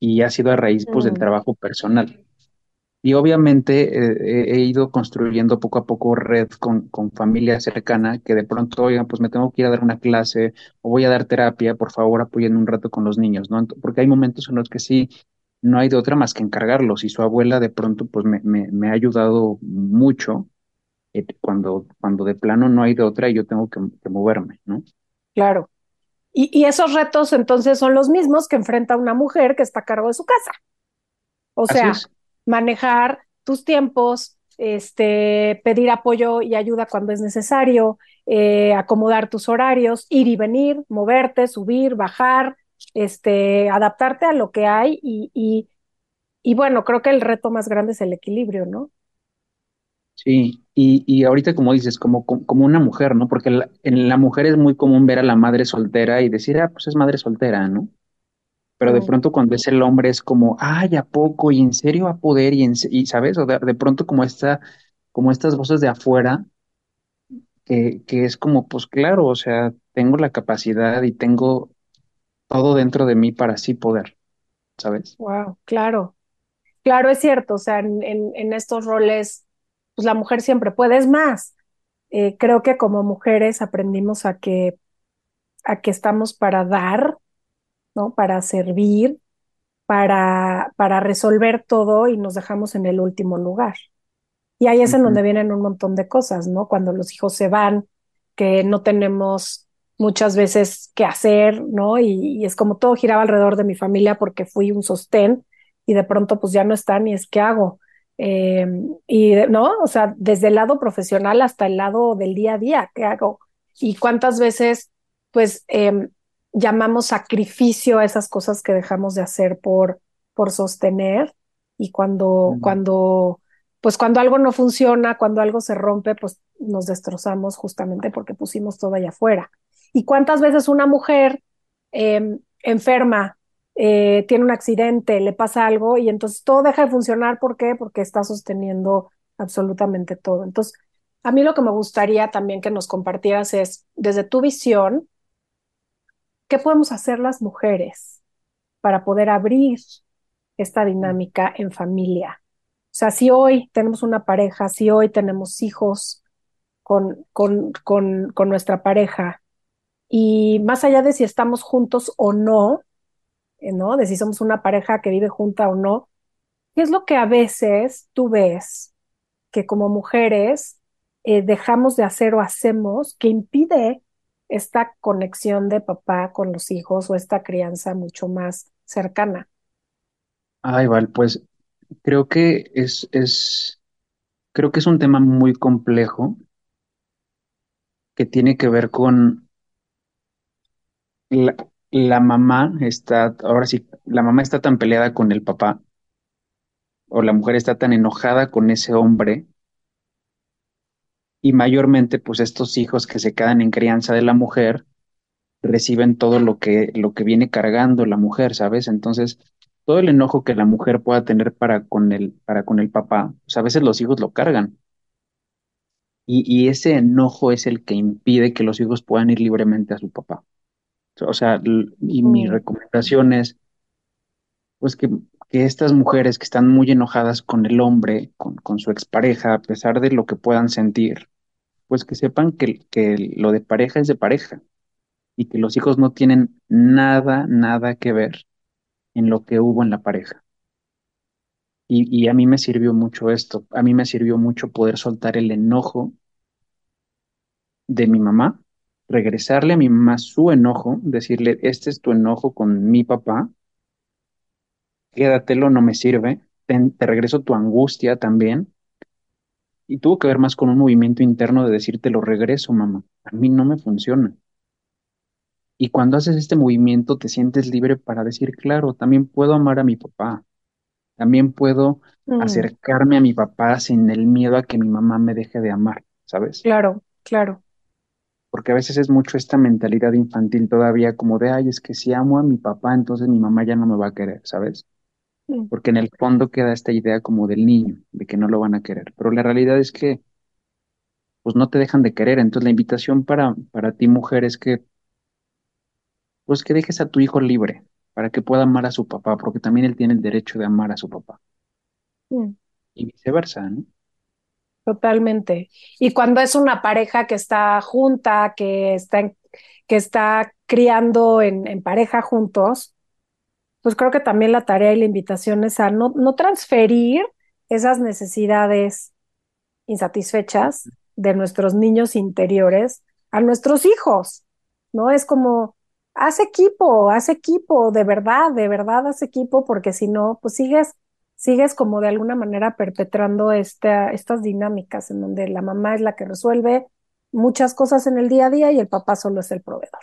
Y ha sido a raíz pues, del mm. trabajo personal. Y obviamente eh, he ido construyendo poco a poco red con, con familia cercana que de pronto, oigan, pues me tengo que ir a dar una clase o voy a dar terapia, por favor apoyen un rato con los niños, ¿no? Porque hay momentos en los que sí, no hay de otra más que encargarlos y su abuela de pronto pues me, me, ha ayudado mucho eh, cuando, cuando de plano no hay de otra y yo tengo que, que moverme, ¿no? Claro. Y, esos retos entonces son los mismos que enfrenta una mujer que está a cargo de su casa. O sea, manejar tus tiempos, este, pedir apoyo y ayuda cuando es necesario, eh, acomodar tus horarios, ir y venir, moverte, subir, bajar, este, adaptarte a lo que hay y, y, y bueno, creo que el reto más grande es el equilibrio, ¿no? Sí, y, y ahorita como dices, como, como una mujer, ¿no? Porque la- en la mujer es muy común ver a la madre soltera y decir, ah, pues es madre soltera, ¿no? Pero de pronto cuando es el hombre es como, ay, ¿a poco? ¿Y en serio va a poder? Y, en, y ¿sabes? O de, de pronto como esta, como estas voces de afuera, que, que es como, pues claro, o sea, tengo la capacidad y tengo todo dentro de mí para así poder, ¿sabes? wow, claro, claro, es cierto, o sea, en, en, en estos roles, pues la mujer siempre puede, es más, eh, creo que como mujeres aprendimos a que, a que estamos para dar, ¿no? Para servir, para, para resolver todo y nos dejamos en el último lugar. Y ahí es en donde vienen un montón de cosas, ¿no? Cuando los hijos se van, que no tenemos muchas veces qué hacer, ¿no? Y, y es como todo giraba alrededor de mi familia porque fui un sostén y de pronto pues ya no están y es qué hago. Eh, y no, o sea, desde el lado profesional hasta el lado del día a día, ¿qué hago? Y cuántas veces pues eh, llamamos sacrificio a esas cosas que dejamos de hacer por, por sostener y cuando, Mm. cuando pues cuando algo no funciona, cuando algo se rompe, pues nos destrozamos justamente porque pusimos todo allá afuera. ¿Y cuántas veces una mujer eh, enferma, eh, tiene un accidente, le pasa algo y entonces todo deja de funcionar? ¿Por qué? Porque está sosteniendo absolutamente todo. Entonces, a mí lo que me gustaría también que nos compartieras es, desde tu visión, ¿qué podemos hacer las mujeres para poder abrir esta dinámica en familia? O sea, si hoy tenemos una pareja, si hoy tenemos hijos con, con, con, con nuestra pareja, y más allá de si estamos juntos o no, eh, ¿no? De si somos una pareja que vive junta o no, ¿qué es lo que a veces tú ves que como mujeres eh, dejamos de hacer o hacemos que impide esta conexión de papá con los hijos o esta crianza mucho más cercana? Ay, Val, pues creo que es, es, creo que es un tema muy complejo que tiene que ver con la, mamá está, ahora sí, la mamá está tan peleada con el papá o la mujer está tan enojada con ese hombre y mayormente pues estos hijos que se quedan en crianza de la mujer reciben todo lo que, lo que viene cargando la mujer, ¿sabes? Entonces, todo el enojo que la mujer pueda tener para con el, para con el papá, pues a veces los hijos lo cargan. Y, y ese enojo es el que impide que los hijos puedan ir libremente a su papá. O sea, y mi Mm, recomendación es, pues, que, que estas mujeres que están muy enojadas con el hombre, con, con su expareja, a pesar de lo que puedan sentir, pues que sepan que, que lo de pareja es de pareja y que los hijos no tienen nada, nada que ver en lo que hubo en la pareja. Y, y a mí me sirvió mucho esto, a mí me sirvió mucho poder soltar el enojo de mi mamá, regresarle a mi mamá su enojo, decirle, este es tu enojo con mi papá, quédatelo, no me sirve, Ten- te regreso tu angustia también. Y tuvo que ver más con un movimiento interno de decirte lo regreso, mamá, a mí no me funciona. Y cuando haces este movimiento te sientes libre para decir, claro, también puedo amar a mi papá, también puedo mm, acercarme a mi papá sin el miedo a que mi mamá me deje de amar, ¿sabes? claro, claro. Porque a veces es mucho esta mentalidad infantil todavía como de, ay, es que si amo a mi papá, entonces mi mamá ya no me va a querer, ¿sabes? Porque en el fondo queda esta idea como del niño, de que no lo van a querer. Pero la realidad es que, pues no te dejan de querer. Entonces la invitación para, para ti, mujer, es que, pues que dejes a tu hijo libre para que pueda amar a su papá, porque también él tiene el derecho de amar a su papá. Y viceversa, ¿no? Totalmente. Y cuando es una pareja que está junta, que está, que está criando en, en pareja juntos, pues creo que también la tarea y la invitación es a no, no transferir esas necesidades insatisfechas de nuestros niños interiores a nuestros hijos, ¿no? Es como, haz equipo, haz equipo, de verdad, de verdad haz equipo, porque si no, pues sigues, sigues como de alguna manera perpetrando esta, estas dinámicas en donde la mamá es la que resuelve muchas cosas en el día a día y el papá solo es el proveedor.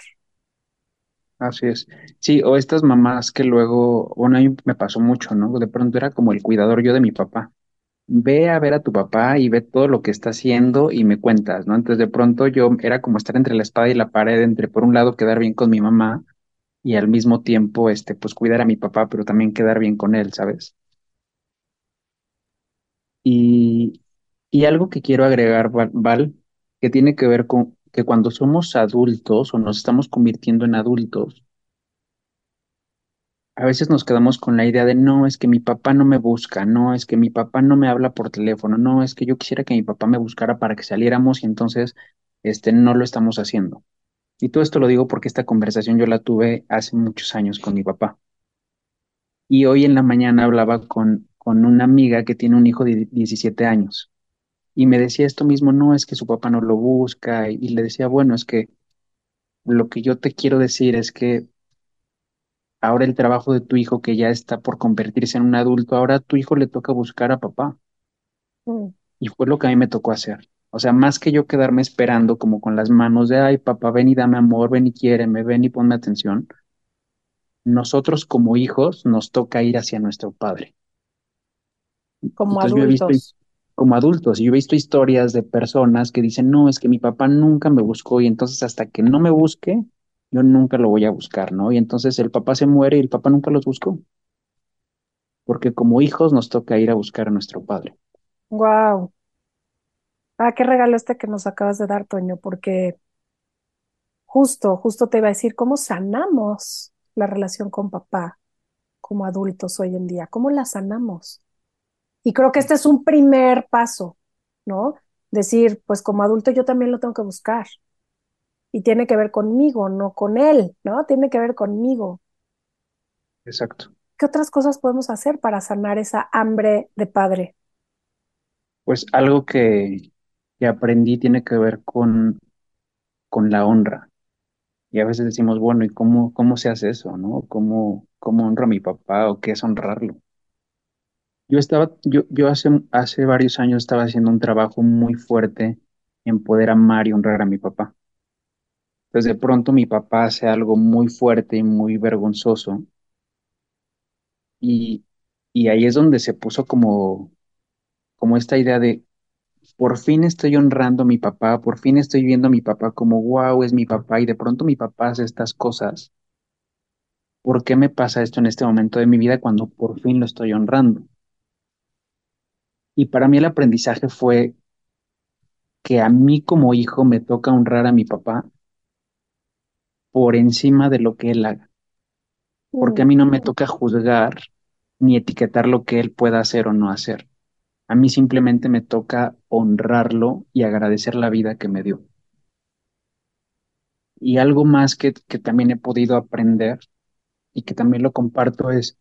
Así es. Sí, o estas mamás que luego, bueno, a mí me pasó mucho, ¿no? De pronto era como el cuidador yo de mi papá. ve a ver a tu papá y ve todo lo que está haciendo y me cuentas, ¿no? Entonces de pronto yo era como estar entre la espada y la pared, entre por un lado quedar bien con mi mamá y al mismo tiempo, este, pues cuidar a mi papá, pero también quedar bien con él, ¿sabes? Y, algo que quiero agregar, Val, Val, que tiene que ver con que cuando somos adultos o nos estamos convirtiendo en adultos, a veces nos quedamos con la idea de no, es que mi papá no me busca, no, es que mi papá no me habla por teléfono, no, es que yo quisiera que mi papá me buscara para que saliéramos y entonces este no lo estamos haciendo. Y todo esto lo digo porque esta conversación yo la tuve hace muchos años con mi papá. Y hoy en la mañana hablaba con, con una amiga que tiene un hijo de 17 años y me decía esto mismo, no, es que su papá no lo busca y, y le decía, bueno, es que lo que yo te quiero decir es que ahora el trabajo de tu hijo que ya está por convertirse en un adulto, ahora a tu hijo le toca buscar a papá. Mm. Y fue lo que a mí me tocó hacer. O sea, más que yo quedarme esperando como con las manos de, ay, papá, ven y dame amor, ven y quiéreme, ven y ponme atención, nosotros como hijos nos toca ir hacia nuestro padre. Como Entonces yo he visto, adultos. como adultos, y yo he visto historias de personas que dicen, no, es que mi papá nunca me buscó y entonces hasta que no me busque, yo nunca lo voy a buscar, ¿no? Y entonces el papá se muere y el papá nunca los buscó, porque como hijos nos toca ir a buscar a nuestro padre. Wow. Ah, qué regalo este que nos acabas de dar, Toño, porque justo, justo te iba a decir, ¿cómo sanamos la relación con papá como adultos hoy en día? ¿Cómo la sanamos? Y creo que este es un primer paso, ¿no? Decir, pues como adulto yo también lo tengo que buscar. Y tiene que ver conmigo, no con él, ¿no? Tiene que ver conmigo. Exacto. ¿Qué otras cosas podemos hacer para sanar esa hambre de padre? Pues algo que, que aprendí tiene que ver con, con la honra. Y a veces decimos, bueno, ¿y cómo, cómo se hace eso, no? ¿Cómo, cómo honro a mi papá o qué es honrarlo? Yo estaba, yo, yo hace, hace varios años estaba haciendo un trabajo muy fuerte en poder amar y honrar a mi papá. Entonces de pronto mi papá hace algo muy fuerte y muy vergonzoso y, y ahí es donde se puso como, como esta idea de, por fin estoy honrando a mi papá, por fin estoy viendo a mi papá como, wow, es mi papá y de pronto mi papá hace estas cosas. ¿Por qué me pasa esto en este momento de mi vida cuando por fin lo estoy honrando? Y para mí el aprendizaje fue que a mí como hijo me toca honrar a mi papá por encima de lo que él haga, porque a Mm, mí no me toca juzgar ni etiquetar lo que él pueda hacer o no hacer. A mí simplemente me toca honrarlo y agradecer la vida que me dio. Y algo más que, que también he podido aprender y que también lo comparto es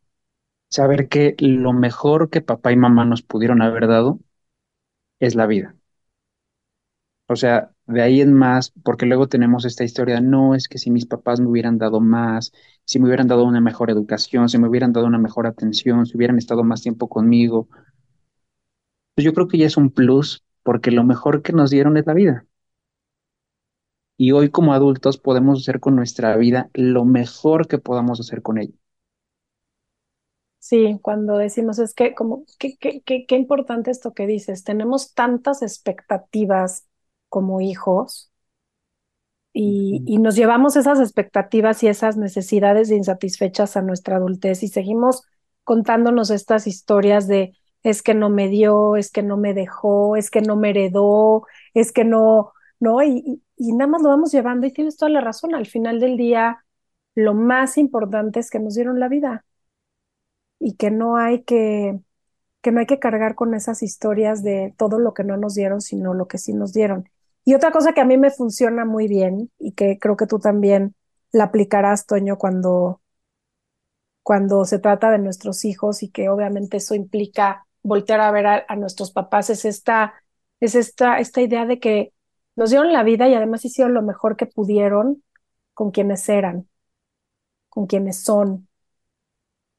saber que lo mejor que papá y mamá nos pudieron haber dado es la vida. O sea, de ahí en más, porque luego tenemos esta historia, no es que si mis papás me hubieran dado más, si me hubieran dado una mejor educación, si me hubieran dado una mejor atención, si hubieran estado más tiempo conmigo, pues yo creo que ya es un plus, porque lo mejor que nos dieron es la vida. Y hoy como adultos podemos hacer con nuestra vida lo mejor que podamos hacer con ella. Sí, cuando decimos es que como qué, qué, qué, qué importante esto que dices. Tenemos tantas expectativas como hijos y, y nos llevamos esas expectativas y esas necesidades insatisfechas a nuestra adultez y seguimos contándonos estas historias de es que no me dio, es que no me dejó, es que no me heredó, es que no, no, y, y, y nada más lo vamos llevando y tienes toda la razón. Al final del día, lo más importante es que nos dieron la vida y que no hay que, que no hay que cargar con esas historias de todo lo que no nos dieron, sino lo que sí nos dieron. Y otra cosa que a mí me funciona muy bien y que creo que tú también la aplicarás, Toño, cuando, cuando se trata de nuestros hijos y que obviamente eso implica voltear a ver a, nuestros papás, es esta, es esta, esta idea de que nos dieron la vida y además hicieron lo mejor que pudieron con quienes eran, con quienes son.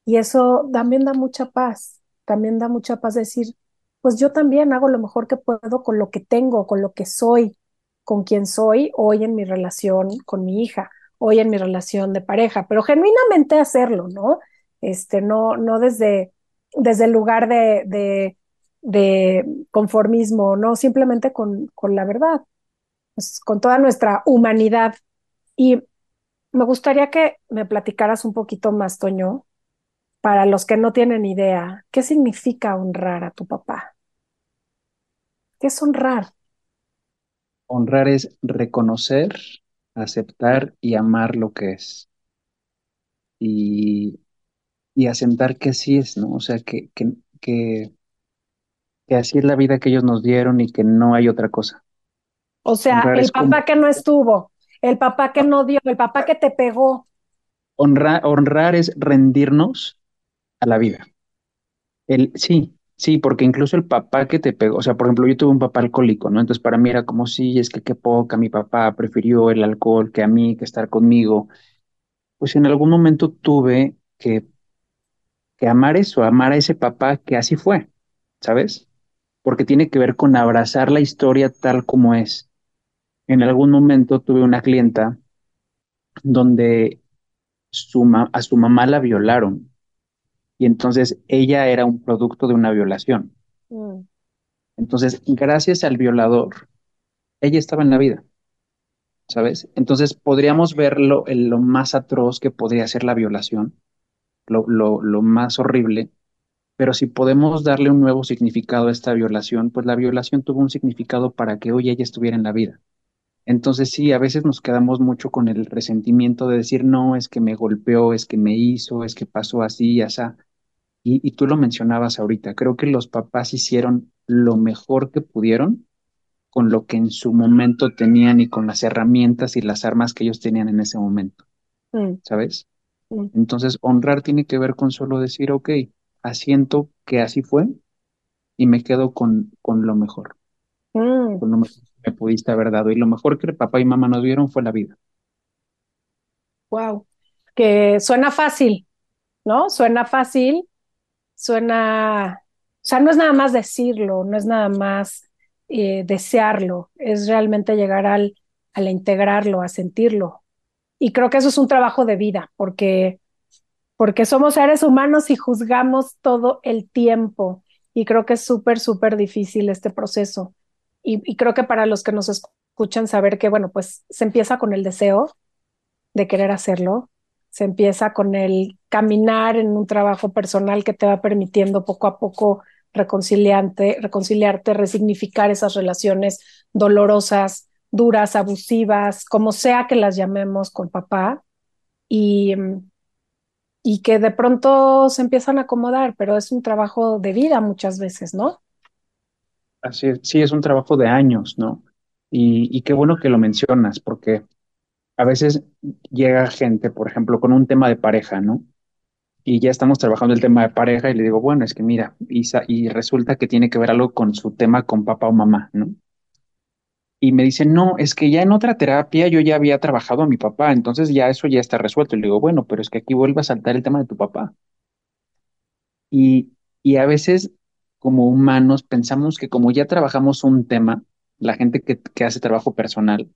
Y eso también da mucha paz, también da mucha paz decir, pues yo también hago lo mejor que puedo con lo que tengo, con lo que soy, con quien soy hoy en mi relación con mi hija, hoy en mi relación de pareja, pero genuinamente hacerlo, ¿no? Este, no, no desde, desde el lugar de, de, de conformismo, no simplemente con, con la verdad, pues, con toda nuestra humanidad. Y me gustaría que me platicaras un poquito más, Toño, para los que no tienen idea, ¿qué significa honrar a tu papá? ¿Qué es honrar? Honrar es reconocer, aceptar y amar lo que es. Y, y asentar que sí es, ¿no? O sea, que, que, que, que así es la vida que ellos nos dieron y que no hay otra cosa. O sea, Honrar el como- papá que no estuvo, el papá que no dio, el papá que te pegó. Honrar, honrar es rendirnos la vida. El, sí, sí, porque incluso el papá que te pegó, o sea, por ejemplo, yo tuve un papá alcohólico, ¿no? Entonces para mí era como, sí, es que qué poca, mi papá prefirió el alcohol que a mí, que estar conmigo. Pues en algún momento tuve que, que amar eso, amar a ese papá que así fue, ¿sabes? Porque tiene que ver con abrazar la historia tal como es. En algún momento tuve una clienta donde su a su mamá la violaron y entonces ella era un producto de una violación. Mm, Entonces, gracias al violador, ella estaba en la vida, ¿sabes? Entonces, podríamos verlo en lo más atroz que podría ser la violación, lo, lo, lo más horrible, pero si podemos darle un nuevo significado a esta violación, pues la violación tuvo un significado para que hoy ella estuviera en la vida. Entonces, sí, a veces nos quedamos mucho con el resentimiento de decir, no, es que me golpeó, es que me hizo, es que pasó así y así. Y, y tú lo mencionabas ahorita, creo que los papás hicieron lo mejor que pudieron con lo que en su momento tenían y con las herramientas y las armas que ellos tenían en ese momento, mm, ¿sabes? mm. Entonces, honrar tiene que ver con solo decir, ok, asiento que así fue y me quedo con, con lo mejor, Mm, con lo mejor que me pudiste haber dado. Y lo mejor que papá y mamá nos dieron fue la vida. wow. Que suena fácil, ¿no? Suena fácil, suena, o sea, no es nada más decirlo, no es nada más eh, desearlo, es realmente llegar al, al integrarlo, a sentirlo. Y creo que eso es un trabajo de vida, porque, porque somos seres humanos y juzgamos todo el tiempo. Y creo que es súper, súper difícil este proceso. Y, creo que para los que nos escuchan, saber que, bueno, pues se empieza con el deseo de querer hacerlo, se empieza con el caminar en un trabajo personal que te va permitiendo poco a poco reconciliarte, reconciliarte, resignificar esas relaciones dolorosas, duras, abusivas, como sea que las llamemos con papá, y, y que de pronto se empiezan a acomodar, pero es un trabajo de vida muchas veces, ¿no? Así es, sí, es un trabajo de años, ¿no? Y, qué bueno que lo mencionas, porque a veces llega gente, por ejemplo, con un tema de pareja, ¿no? Y ya estamos trabajando el tema de pareja y le digo, bueno, es que mira, y resulta que tiene que ver algo con su tema con papá o mamá, ¿no? Y me dicen, no, es que ya en otra terapia yo ya había trabajado a mi papá, entonces ya eso ya está resuelto. Y le digo, bueno, pero es que aquí vuelve a saltar el tema de tu papá. Y, y a veces, como humanos, pensamos que como ya trabajamos un tema, la gente que, hace trabajo personal,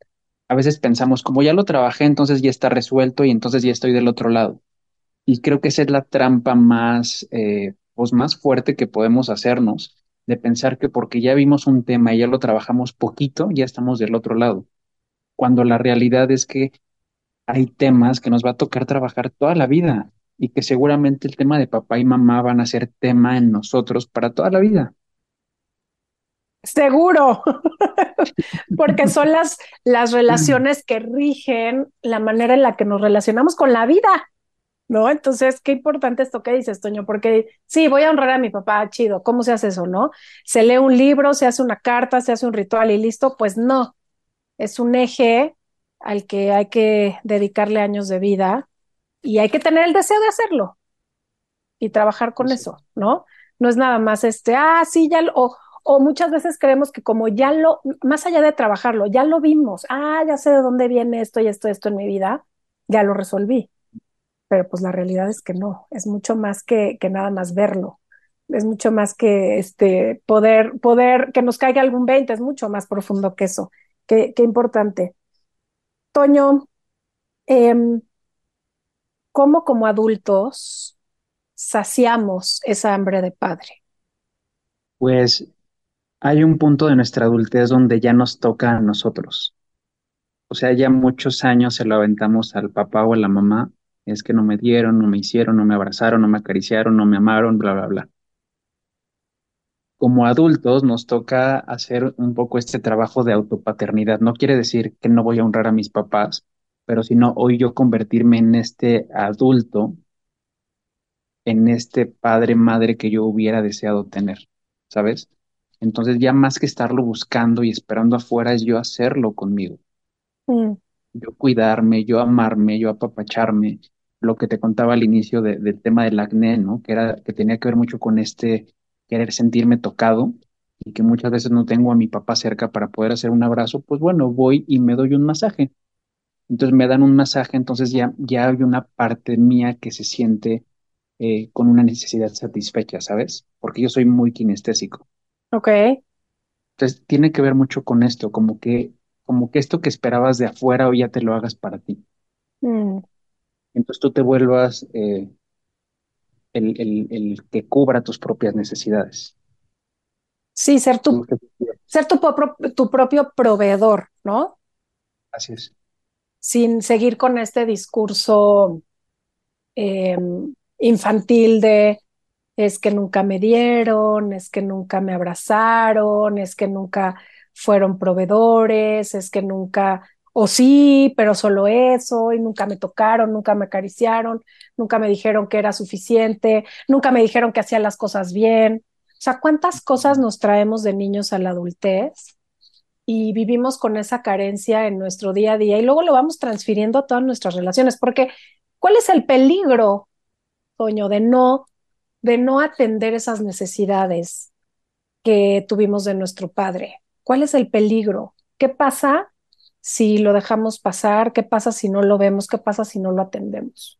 a veces pensamos, como ya lo trabajé, entonces ya está resuelto y entonces ya estoy del otro lado. Y creo que esa es la trampa más, eh, pues más fuerte que podemos hacernos, de pensar que porque ya vimos un tema y ya lo trabajamos poquito, ya estamos del otro lado. Cuando la realidad es que hay temas que nos va a tocar trabajar toda la vida y que seguramente el tema de papá y mamá van a ser tema en nosotros para toda la vida. Seguro, porque son las, las relaciones que rigen la manera en la que nos relacionamos con la vida, ¿no? Entonces, qué importante esto que dices, Toño, porque sí, voy a honrar a mi papá, chido, ¿cómo se hace eso, no? Se lee un libro, se hace una carta, se hace un ritual y listo, pues no, es un eje al que hay que dedicarle años de vida y hay que tener el deseo de hacerlo y trabajar con Sí. eso, ¿no? No es nada más este, ah, sí, ya lo, o, o muchas veces creemos que como ya lo, más allá de trabajarlo, ya lo vimos, ah, ya sé de dónde viene esto y esto, esto en mi vida, ya lo resolví. Pero pues la realidad es que no, es mucho más que, que nada más verlo. Es mucho más que este poder, poder que nos caiga algún 20, es mucho más profundo que eso. Qué, qué importante. Toño, em, ¿cómo como adultos saciamos esa hambre de padre? Pues hay un punto de nuestra adultez donde ya nos toca a nosotros. O sea, ya muchos años se lo aventamos al papá o a la mamá. Es que no me dieron, no me hicieron, no me abrazaron, no me acariciaron, no me amaron, bla, bla, bla. Como adultos nos toca hacer un poco este trabajo de autopaternidad. No quiere decir que no voy a honrar a mis papás, pero sino hoy yo convertirme en este adulto, en este padre, madre que yo hubiera deseado tener, ¿sabes? Entonces ya más que estarlo buscando y esperando afuera es yo hacerlo conmigo. Mm, yo cuidarme, yo amarme, yo apapacharme, lo que te contaba al inicio de- del tema del acné, ¿no? Que era, que tenía que ver mucho con este querer sentirme tocado y que muchas veces no tengo a mi papá cerca para poder hacer un abrazo, pues bueno, voy y me doy un masaje. Entonces me dan un masaje, entonces ya, ya hay una parte mía que se siente eh, con una necesidad satisfecha, ¿sabes? Porque yo soy muy kinestésico. ok. Entonces tiene que ver mucho con esto, como que, como que esto que esperabas de afuera hoy ya te lo hagas para ti. Mm, Entonces tú te vuelvas eh, el, el, el que cubra tus propias necesidades. Sí, ser tu, ser tu, tu propio proveedor, ¿no? Así es. Sin seguir con este discurso eh, infantil de es que nunca me dieron, es que nunca me abrazaron, es que nunca fueron proveedores, es que nunca, o sí, pero solo eso, y nunca me tocaron, nunca me acariciaron, nunca me dijeron que era suficiente, nunca me dijeron que hacía las cosas bien. O sea, ¿cuántas cosas nos traemos de niños a la adultez? Y vivimos con esa carencia en nuestro día a día y luego lo vamos transfiriendo a todas nuestras relaciones, porque ¿cuál es el peligro, Toño, de no, de no atender esas necesidades que tuvimos de nuestro padre? ¿Cuál es el peligro? ¿Qué pasa si lo dejamos pasar? ¿Qué pasa si no lo vemos? ¿Qué pasa si no lo atendemos?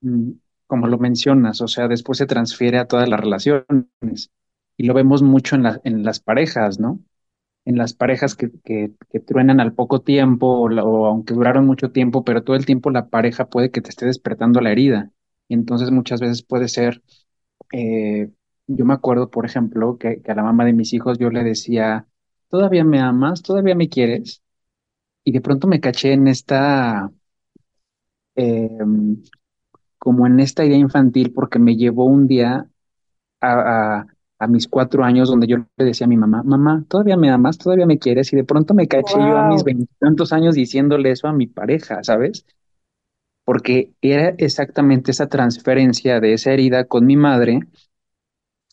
Mm, Como lo mencionas, o sea, después se transfiere a todas las relaciones y lo vemos mucho en, la- en las parejas, ¿no? En las parejas que, que, que truenan al poco tiempo o, aunque duraron mucho tiempo, pero todo el tiempo la pareja puede que te esté despertando la herida. Y entonces muchas veces puede ser, eh, yo me acuerdo, por ejemplo, que, que a la mamá de mis hijos yo le decía, ¿todavía me amas? ¿Todavía me quieres? Y de pronto me caché en esta, em, como en esta idea infantil, porque me llevó un día a- a mis cuatro años donde yo le decía a mi mamá, mamá, ¿todavía me amas? ¿Todavía me quieres? Y de pronto me caché yo a mis veintitantos años diciéndole eso a mi pareja, ¿sabes? Porque era exactamente esa transferencia de esa herida con mi madre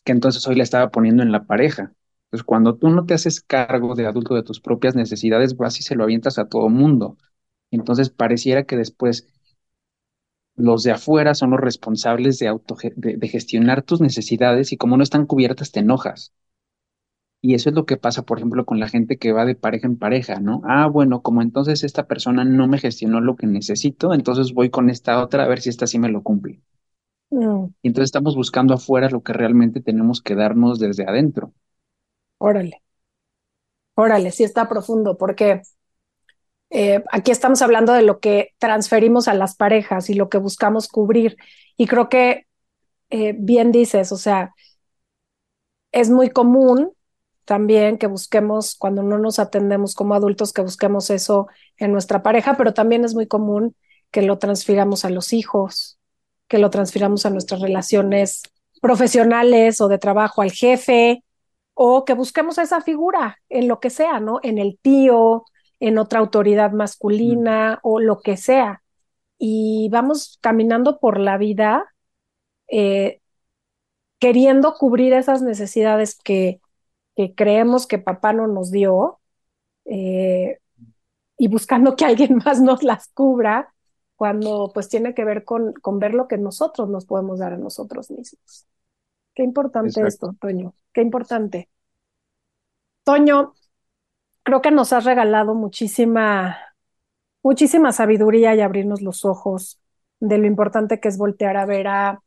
que entonces hoy la estaba poniendo en la pareja. Entonces, cuando tú no te haces cargo de adulto de tus propias necesidades, vas y se lo avientas a todo mundo. Entonces, pareciera que después los de afuera son los responsables de, auto, de, de gestionar tus necesidades y como no están cubiertas, te enojas. Y eso es lo que pasa, por ejemplo, con la gente que va de pareja en pareja, ¿no? Ah, bueno, como entonces esta persona no me gestionó lo que necesito, entonces voy con esta otra a ver si esta sí me lo cumple. Mm, Y entonces estamos buscando afuera lo que realmente tenemos que darnos desde adentro. órale, órale, sí está profundo, porque eh, aquí estamos hablando de lo que transferimos a las parejas y lo que buscamos cubrir. Y creo que eh, bien dices, o sea, es muy común también que busquemos, cuando no nos atendemos como adultos, que busquemos eso en nuestra pareja, pero también es muy común que lo transfiramos a los hijos, que lo transfiramos a nuestras relaciones profesionales o de trabajo, al jefe, o que busquemos esa figura en lo que sea, ¿no? En el tío, en otra autoridad masculina o lo que sea. Y vamos caminando por la vida eh, queriendo cubrir esas necesidades que, que creemos que papá no nos dio eh, y buscando que alguien más nos las cubra cuando pues tiene que ver con, con ver lo que nosotros nos podemos dar a nosotros mismos. Qué importante Exacto. esto, Toño, qué importante. Toño, creo que nos has regalado muchísima, muchísima sabiduría y abrirnos los ojos de lo importante que es voltear a ver a,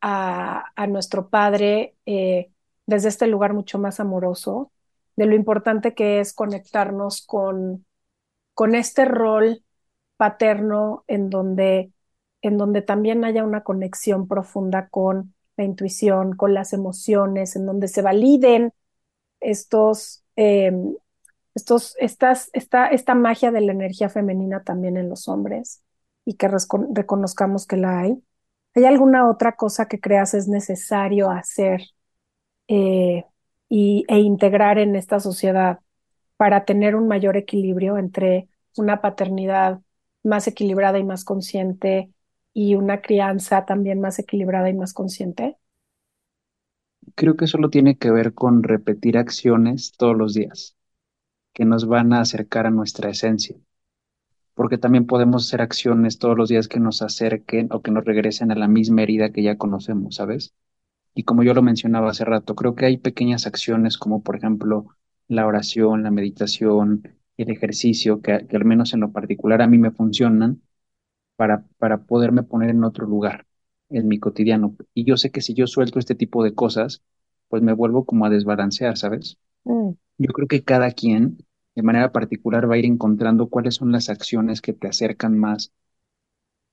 a, nuestro Padre eh, desde este lugar mucho más amoroso, de lo importante que es conectarnos con, con este rol paterno en donde, en donde también haya una conexión profunda con la intuición, con las emociones, en donde se validen estos, eh, estos, estas, esta, esta magia de la energía femenina también en los hombres y que reconozcamos que la hay. ¿Hay alguna otra cosa que creas es necesario hacer eh, y, e integrar en esta sociedad para tener un mayor equilibrio entre una paternidad más equilibrada y más consciente y una crianza también más equilibrada y más consciente? Creo que solo tiene que ver con repetir acciones todos los días que nos van a acercar a nuestra esencia, porque también podemos hacer acciones todos los días que nos acerquen o que nos regresen a la misma herida que ya conocemos, ¿sabes? Y como yo lo mencionaba hace rato, creo que hay pequeñas acciones como por ejemplo la oración, la meditación, el ejercicio, que, al menos en lo particular a mí me funcionan para, para poderme poner en otro lugar en mi cotidiano. Y yo sé que si yo suelto este tipo de cosas, pues me vuelvo como a desbalancear, ¿sabes? Mm. Yo creo que cada quien de manera particular va a ir encontrando cuáles son las acciones que te acercan más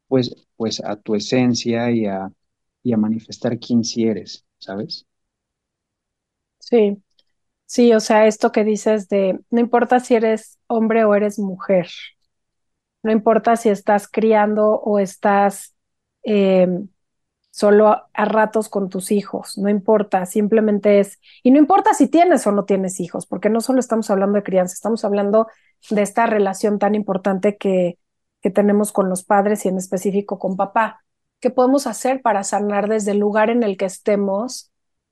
pues, pues a tu esencia y a, y a manifestar quién sí eres, ¿sabes? Sí, sí, o sea, esto que dices de, no importa si eres hombre o eres mujer, no importa si estás criando o estás eh, solo a, ratos con tus hijos, no importa, simplemente es, y no importa si tienes o no tienes hijos, porque no solo estamos hablando de crianza, estamos hablando de esta relación tan importante que, que tenemos con los padres y en específico con papá. ¿Qué podemos hacer para sanar desde el lugar en el que estemos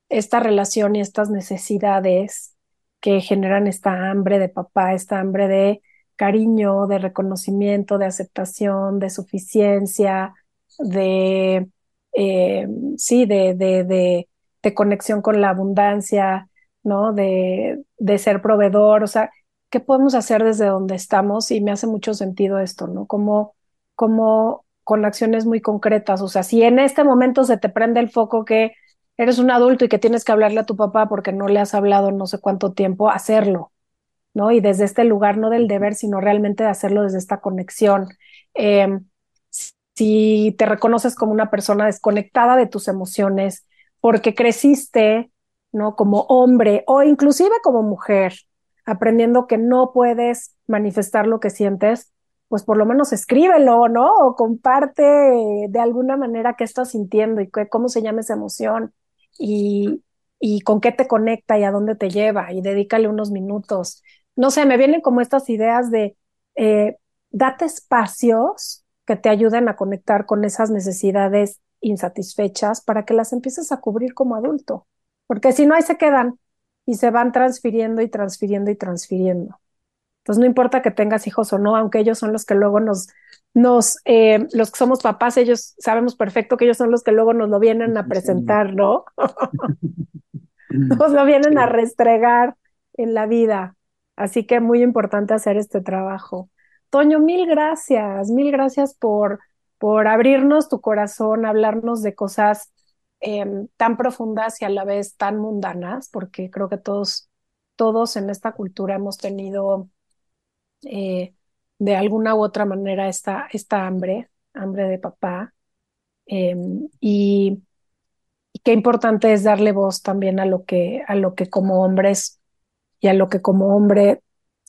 esta relación y estas necesidades que generan esta hambre de papá, esta hambre de cariño, de reconocimiento, de aceptación, de suficiencia, de eh, sí, de, de, de, de, conexión con la abundancia, ¿no? De, de ser proveedor, o sea, ¿qué podemos hacer desde donde estamos? Y me hace mucho sentido esto, ¿no? Como, como con acciones muy concretas, o sea, si en este momento se te prende el foco que eres un adulto y que tienes que hablarle a tu papá porque no le has hablado no sé cuánto tiempo, hacerlo, ¿no? Y desde este lugar, no del deber, sino realmente de hacerlo desde esta conexión. Eh, si te reconoces como una persona desconectada de tus emociones porque creciste, ¿no? Como hombre o inclusive como mujer, aprendiendo que no puedes manifestar lo que sientes, pues por lo menos escríbelo, ¿no? O comparte de alguna manera qué estás sintiendo y cómo se llama esa emoción y, y con qué te conecta y a dónde te lleva y dedícale unos minutos. No sé, me vienen como estas ideas de eh, date espacios que te ayuden a conectar con esas necesidades insatisfechas para que las empieces a cubrir como adulto. Porque si no, ahí se quedan y se van transfiriendo y transfiriendo y transfiriendo. Entonces, no importa que tengas hijos o no, aunque ellos son los que luego nos, nos eh, los que somos papás, ellos sabemos perfecto que ellos son los que luego nos lo vienen a presentar, ¿no? nos lo vienen a restregar en la vida. Así que muy importante hacer este trabajo. Toño, mil gracias, mil gracias por, por abrirnos tu corazón, hablarnos de cosas em, tan profundas y a la vez tan mundanas, porque creo que todos, todos en esta cultura hemos tenido eh, de alguna u otra manera esta, esta hambre, hambre de papá. Em, y, y, qué importante es darle voz también a lo que, a lo que como hombres y a lo que como hombre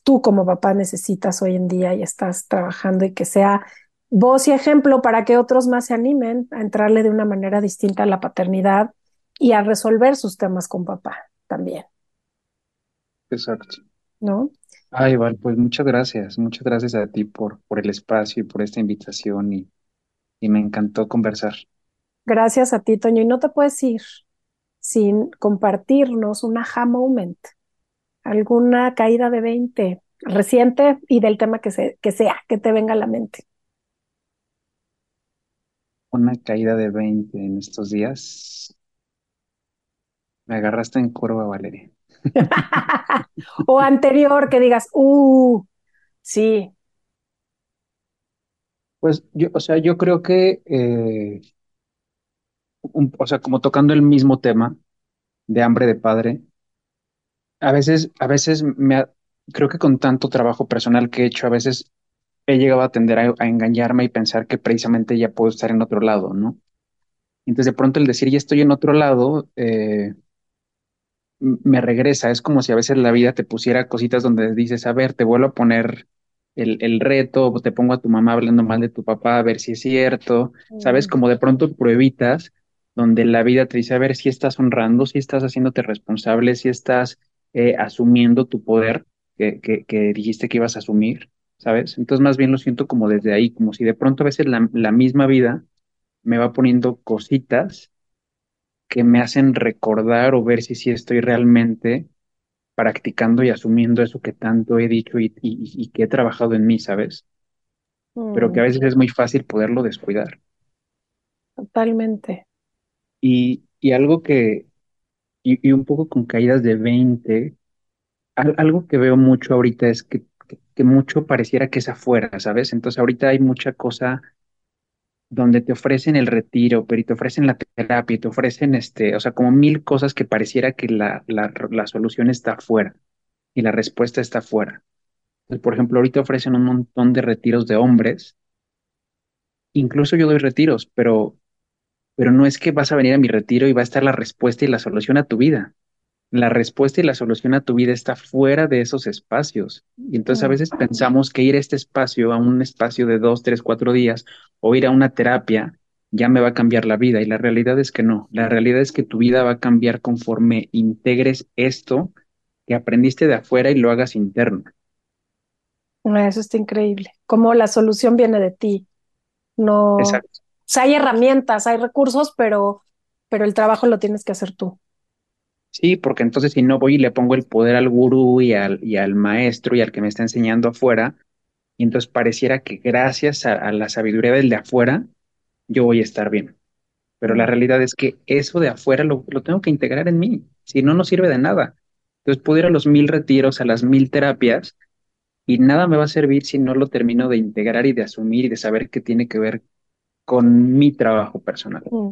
tú como papá necesitas hoy en día y estás trabajando y que sea voz y ejemplo para que otros más se animen a entrarle de una manera distinta a la paternidad y a resolver sus temas con papá también. Exacto. ¿No? Ay, Val, pues muchas gracias, muchas gracias a ti por, por el espacio y por esta invitación y, y me encantó conversar. Gracias a ti, Toño. Y no te puedes ir sin compartirnos un aha moment alguna caída de 20 reciente y del tema que, se, que sea, que te venga a la mente. Una caída de 20 en estos días. Me agarraste en curva, Valeria. o anterior, que digas, uh, sí. Pues yo, o sea, yo creo que, eh, o sea, como tocando el mismo tema de hambre de padre, a veces, a veces me, creo que con tanto trabajo personal que he hecho, a veces he llegado a tender a, engañarme y pensar que precisamente ya puedo estar en otro lado, ¿no? Entonces de pronto el decir ya estoy en otro lado, eh, me regresa. Es como si a veces la vida te pusiera cositas donde dices, a ver, te vuelvo a poner el, el reto, te pongo a tu mamá hablando mal de tu papá, a ver si es cierto, ¿sabes? Mm. Como de pronto pruebitas donde la vida te dice, a ver si estás honrando, si estás haciéndote responsable, si estás eh, asumiendo tu poder que, que, que dijiste que ibas a asumir, ¿sabes? Entonces más bien lo siento como desde ahí, como si de pronto a veces la, la misma vida me va poniendo cositas que me hacen recordar o ver si sí estoy realmente practicando y asumiendo eso que tanto he dicho y, y- y que he trabajado en mí, ¿sabes? Pero que Mm, a veces es muy fácil poderlo descuidar. totalmente. Y, y algo que, y, un poco con caídas de 20, al- algo que veo mucho ahorita es que, que, mucho pareciera que es afuera, ¿sabes? Entonces ahorita hay mucha cosa donde te ofrecen el retiro, pero y te ofrecen la terapia, y te ofrecen este, o sea, como mil cosas que pareciera que la, la, la solución está afuera y la respuesta está afuera. Por ejemplo, ahorita ofrecen un montón de retiros de hombres Incluso yo doy retiros, pero, pero no es que vas a venir a mi retiro y va a estar la respuesta y la solución a tu vida. La respuesta y la solución a tu vida está fuera de esos espacios. Y entonces a veces pensamos que ir a este espacio, a un espacio de dos, tres, cuatro días, o ir a una terapia, ya me va a cambiar la vida. Y la realidad es que no. La realidad es que tu vida va a cambiar conforme integres esto que aprendiste de afuera y lo hagas interno. Eso está increíble. Como la solución viene de ti. No, Exacto. Sea, hay herramientas, hay recursos, pero, pero el trabajo lo tienes que hacer tú. Sí, porque entonces si no voy y le pongo el poder al gurú y al, y al maestro y al que me está enseñando afuera, y entonces pareciera que gracias a, a la sabiduría del de afuera, yo voy a estar bien. Pero la realidad es que eso de afuera lo, lo tengo que integrar en mí, si no, no sirve de nada. Entonces puedo ir a los mil retiros, a las mil terapias, y nada me va a servir si no lo termino de integrar y de asumir y de saber que tiene que ver con mi trabajo personal. mm.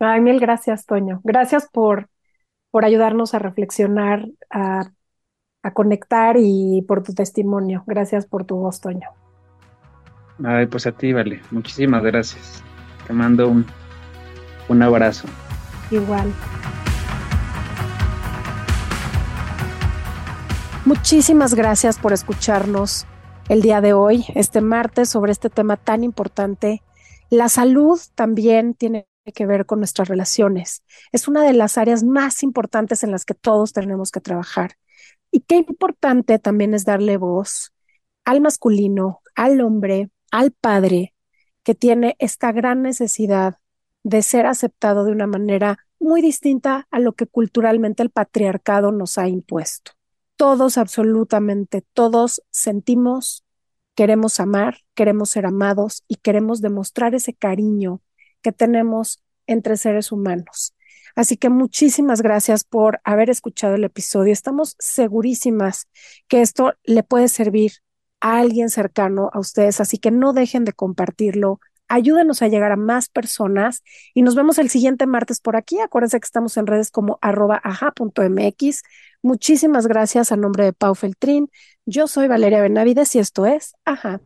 Ay, mil gracias, Toño. Gracias por, por ayudarnos a reflexionar, a, a conectar y por tu testimonio. Gracias por tu voz, Toño. Ay, pues a ti, vale. Muchísimas gracias. Te mando un, un abrazo. Igual. Muchísimas gracias por escucharnos el día de hoy, este martes, sobre este tema tan importante. La salud también tiene que ver con nuestras relaciones. Es una de las áreas más importantes en las que todos tenemos que trabajar. Y qué importante también es darle voz al masculino, al hombre, al padre, que tiene esta gran necesidad de ser aceptado de una manera muy distinta a lo que culturalmente el patriarcado nos ha impuesto. Todos, absolutamente todos, sentimos, queremos amar, queremos ser amados y queremos demostrar ese cariño que tenemos entre seres humanos. Así que muchísimas gracias por haber escuchado el episodio. Estamos segurísimas que esto le puede servir a alguien cercano a ustedes, así que no dejen de compartirlo. Ayúdenos a llegar a más personas y nos vemos el siguiente martes por aquí. Acuérdense que estamos en redes como arroba aja.mx. Muchísimas gracias a nombre de Pau Feltrín. Yo soy Valeria Benavides y esto es Ajá.